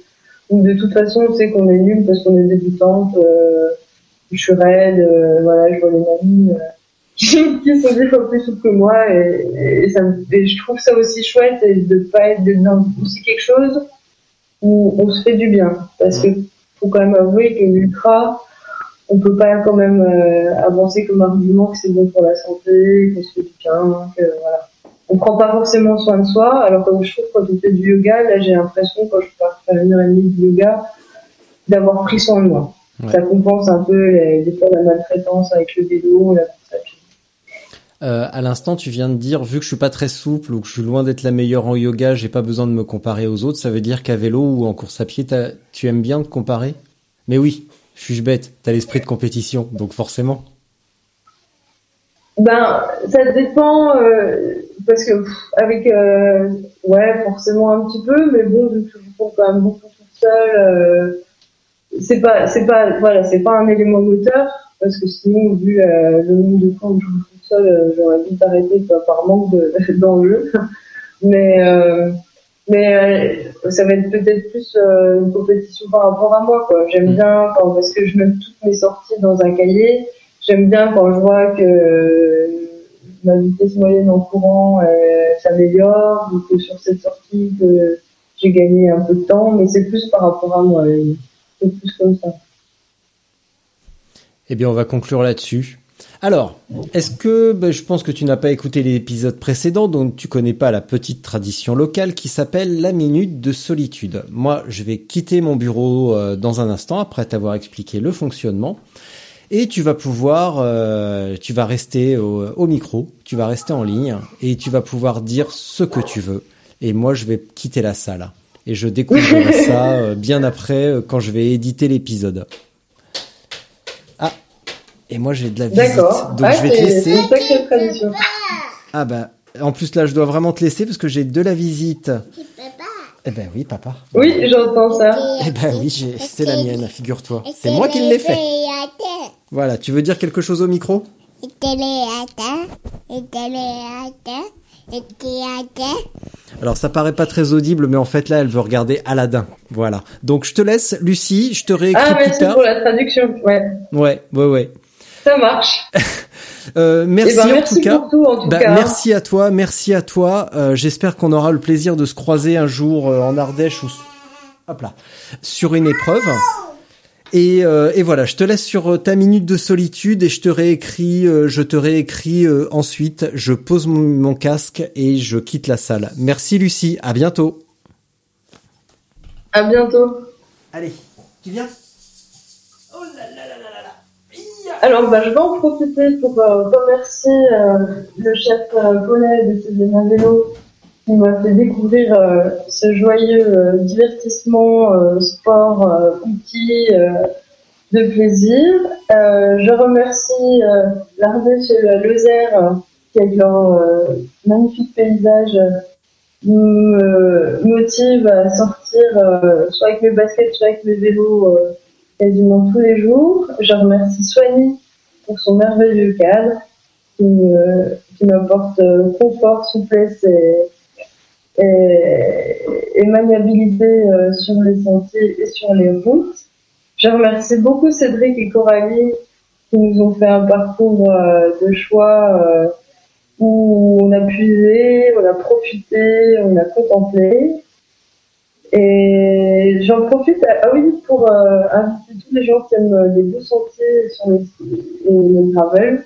où de toute façon on sait qu'on est nul parce qu'on est débutante. Euh, raide, euh, voilà, je vois les amis qui, sont dix fois plus souples que moi et, je trouve ça aussi chouette et de pas être dans aussi quelque chose où on se fait du bien parce que faut quand même avouer que l'ultra on peut pas quand même euh, avancer comme argument que c'est bon pour la santé, qu'on se fait du bien, que voilà. On prend pas forcément soin de soi, alors que je trouve quand on fait du yoga, là j'ai l'impression quand je pars faire une heure et demie de yoga, d'avoir pris soin de moi. Ouais. Ça compense un peu les, des fois la maltraitance avec le vélo, la course à pied. Euh, à l'instant, tu viens de dire, vu que je suis pas très souple ou que je suis loin d'être la meilleure en yoga, j'ai pas besoin de me comparer aux autres. Ça veut dire qu'à vélo ou en course à pied, tu aimes bien te comparer? Mais oui, suis-je bête T'as l'esprit de compétition, donc forcément. Ben, ça dépend, euh, parce que pff, avec, euh, ouais, forcément un petit peu, mais bon, je cours quand même beaucoup toute seule, euh, c'est pas, c'est pas, voilà, c'est pas un élément moteur, parce que sinon, vu euh, le nombre de fois où je joue toute seule, euh, j'aurais vite arrêté quoi, par manque de- d'enjeu. mais, euh, mais euh, ça va être peut-être plus euh, une compétition par rapport à moi, quoi. J'aime Mm. bien quand, parce que je note toutes mes sorties dans un cahier. J'aime bien quand je vois que ma vitesse moyenne en courant euh, s'améliore, ou que sur cette sortie que j'ai gagné un peu de temps, mais c'est plus par rapport à moi. Ça. Eh bien, on va conclure là-dessus. Alors, est-ce que ben, je pense que tu n'as pas écouté l'épisode précédent, donc tu connais pas la petite tradition locale qui s'appelle la minute de solitude. Moi, je vais quitter mon bureau euh, dans un instant après t'avoir expliqué le fonctionnement. Et tu vas pouvoir, euh, tu vas rester au micro, tu vas rester en ligne et tu vas pouvoir dire ce que tu veux. Et moi, je vais quitter la salle et je découvrirai ça euh, bien après euh, quand je vais éditer l'épisode. Ah, et moi j'ai de la visite, D'accord. donc Ah, je vais te laisser. tradition. Ah bah, en plus là, je dois vraiment te laisser parce que j'ai de la visite. Eh ben oui, papa. Oui, j'entends ça. Eh ben oui, c'est la mienne, figure-toi. C'est moi qui l'ai fait. Voilà, tu veux dire quelque chose au micro? Alors ça paraît pas très audible, mais en fait là, elle veut regarder Aladdin. Voilà. Donc je te laisse, Lucie. Je te réécris Ah, plus merci tard. pour la traduction. Ouais, Ouais, ouais, ouais. ça marche. Euh, merci, Eh ben, en merci tout cas. pour tout, en tout Bah, cas. Merci à toi, merci à toi. Euh, J'espère qu'on aura le plaisir de se croiser un jour euh, en Ardèche ou hop là sur une épreuve. Et, euh, et voilà, je te laisse sur euh, ta minute de solitude et je te réécris, euh, je te réécris euh, ensuite. Je pose mon, mon casque et je quitte la salle. Merci Lucie, à bientôt. À bientôt. Allez, tu viens? Alors, bah, je vais en profiter pour euh, remercier euh, le chef euh, de CDM Vélo qui m'a fait découvrir euh, ce joyeux euh, divertissement, euh, sport, euh, outil euh, de plaisir. Euh, je remercie l'Ardèche et la Lozère qui, avec leur magnifique paysage, me motive à sortir soit avec mes baskets, soit avec mes vélos quasiment tous les jours. Je remercie Soigny pour son merveilleux cadre qui m'apporte confort, souplesse et, et, et maniabilité euh, sur les sentiers et sur les routes. Je remercie beaucoup Cédric et Coralie qui nous ont fait un parcours euh, de choix euh, où on a puisé, on a profité, on a contemplé. Et j'en profite, ah oui, pour euh, inviter tous les gens qui aiment les beaux sentiers sur les, et le gravel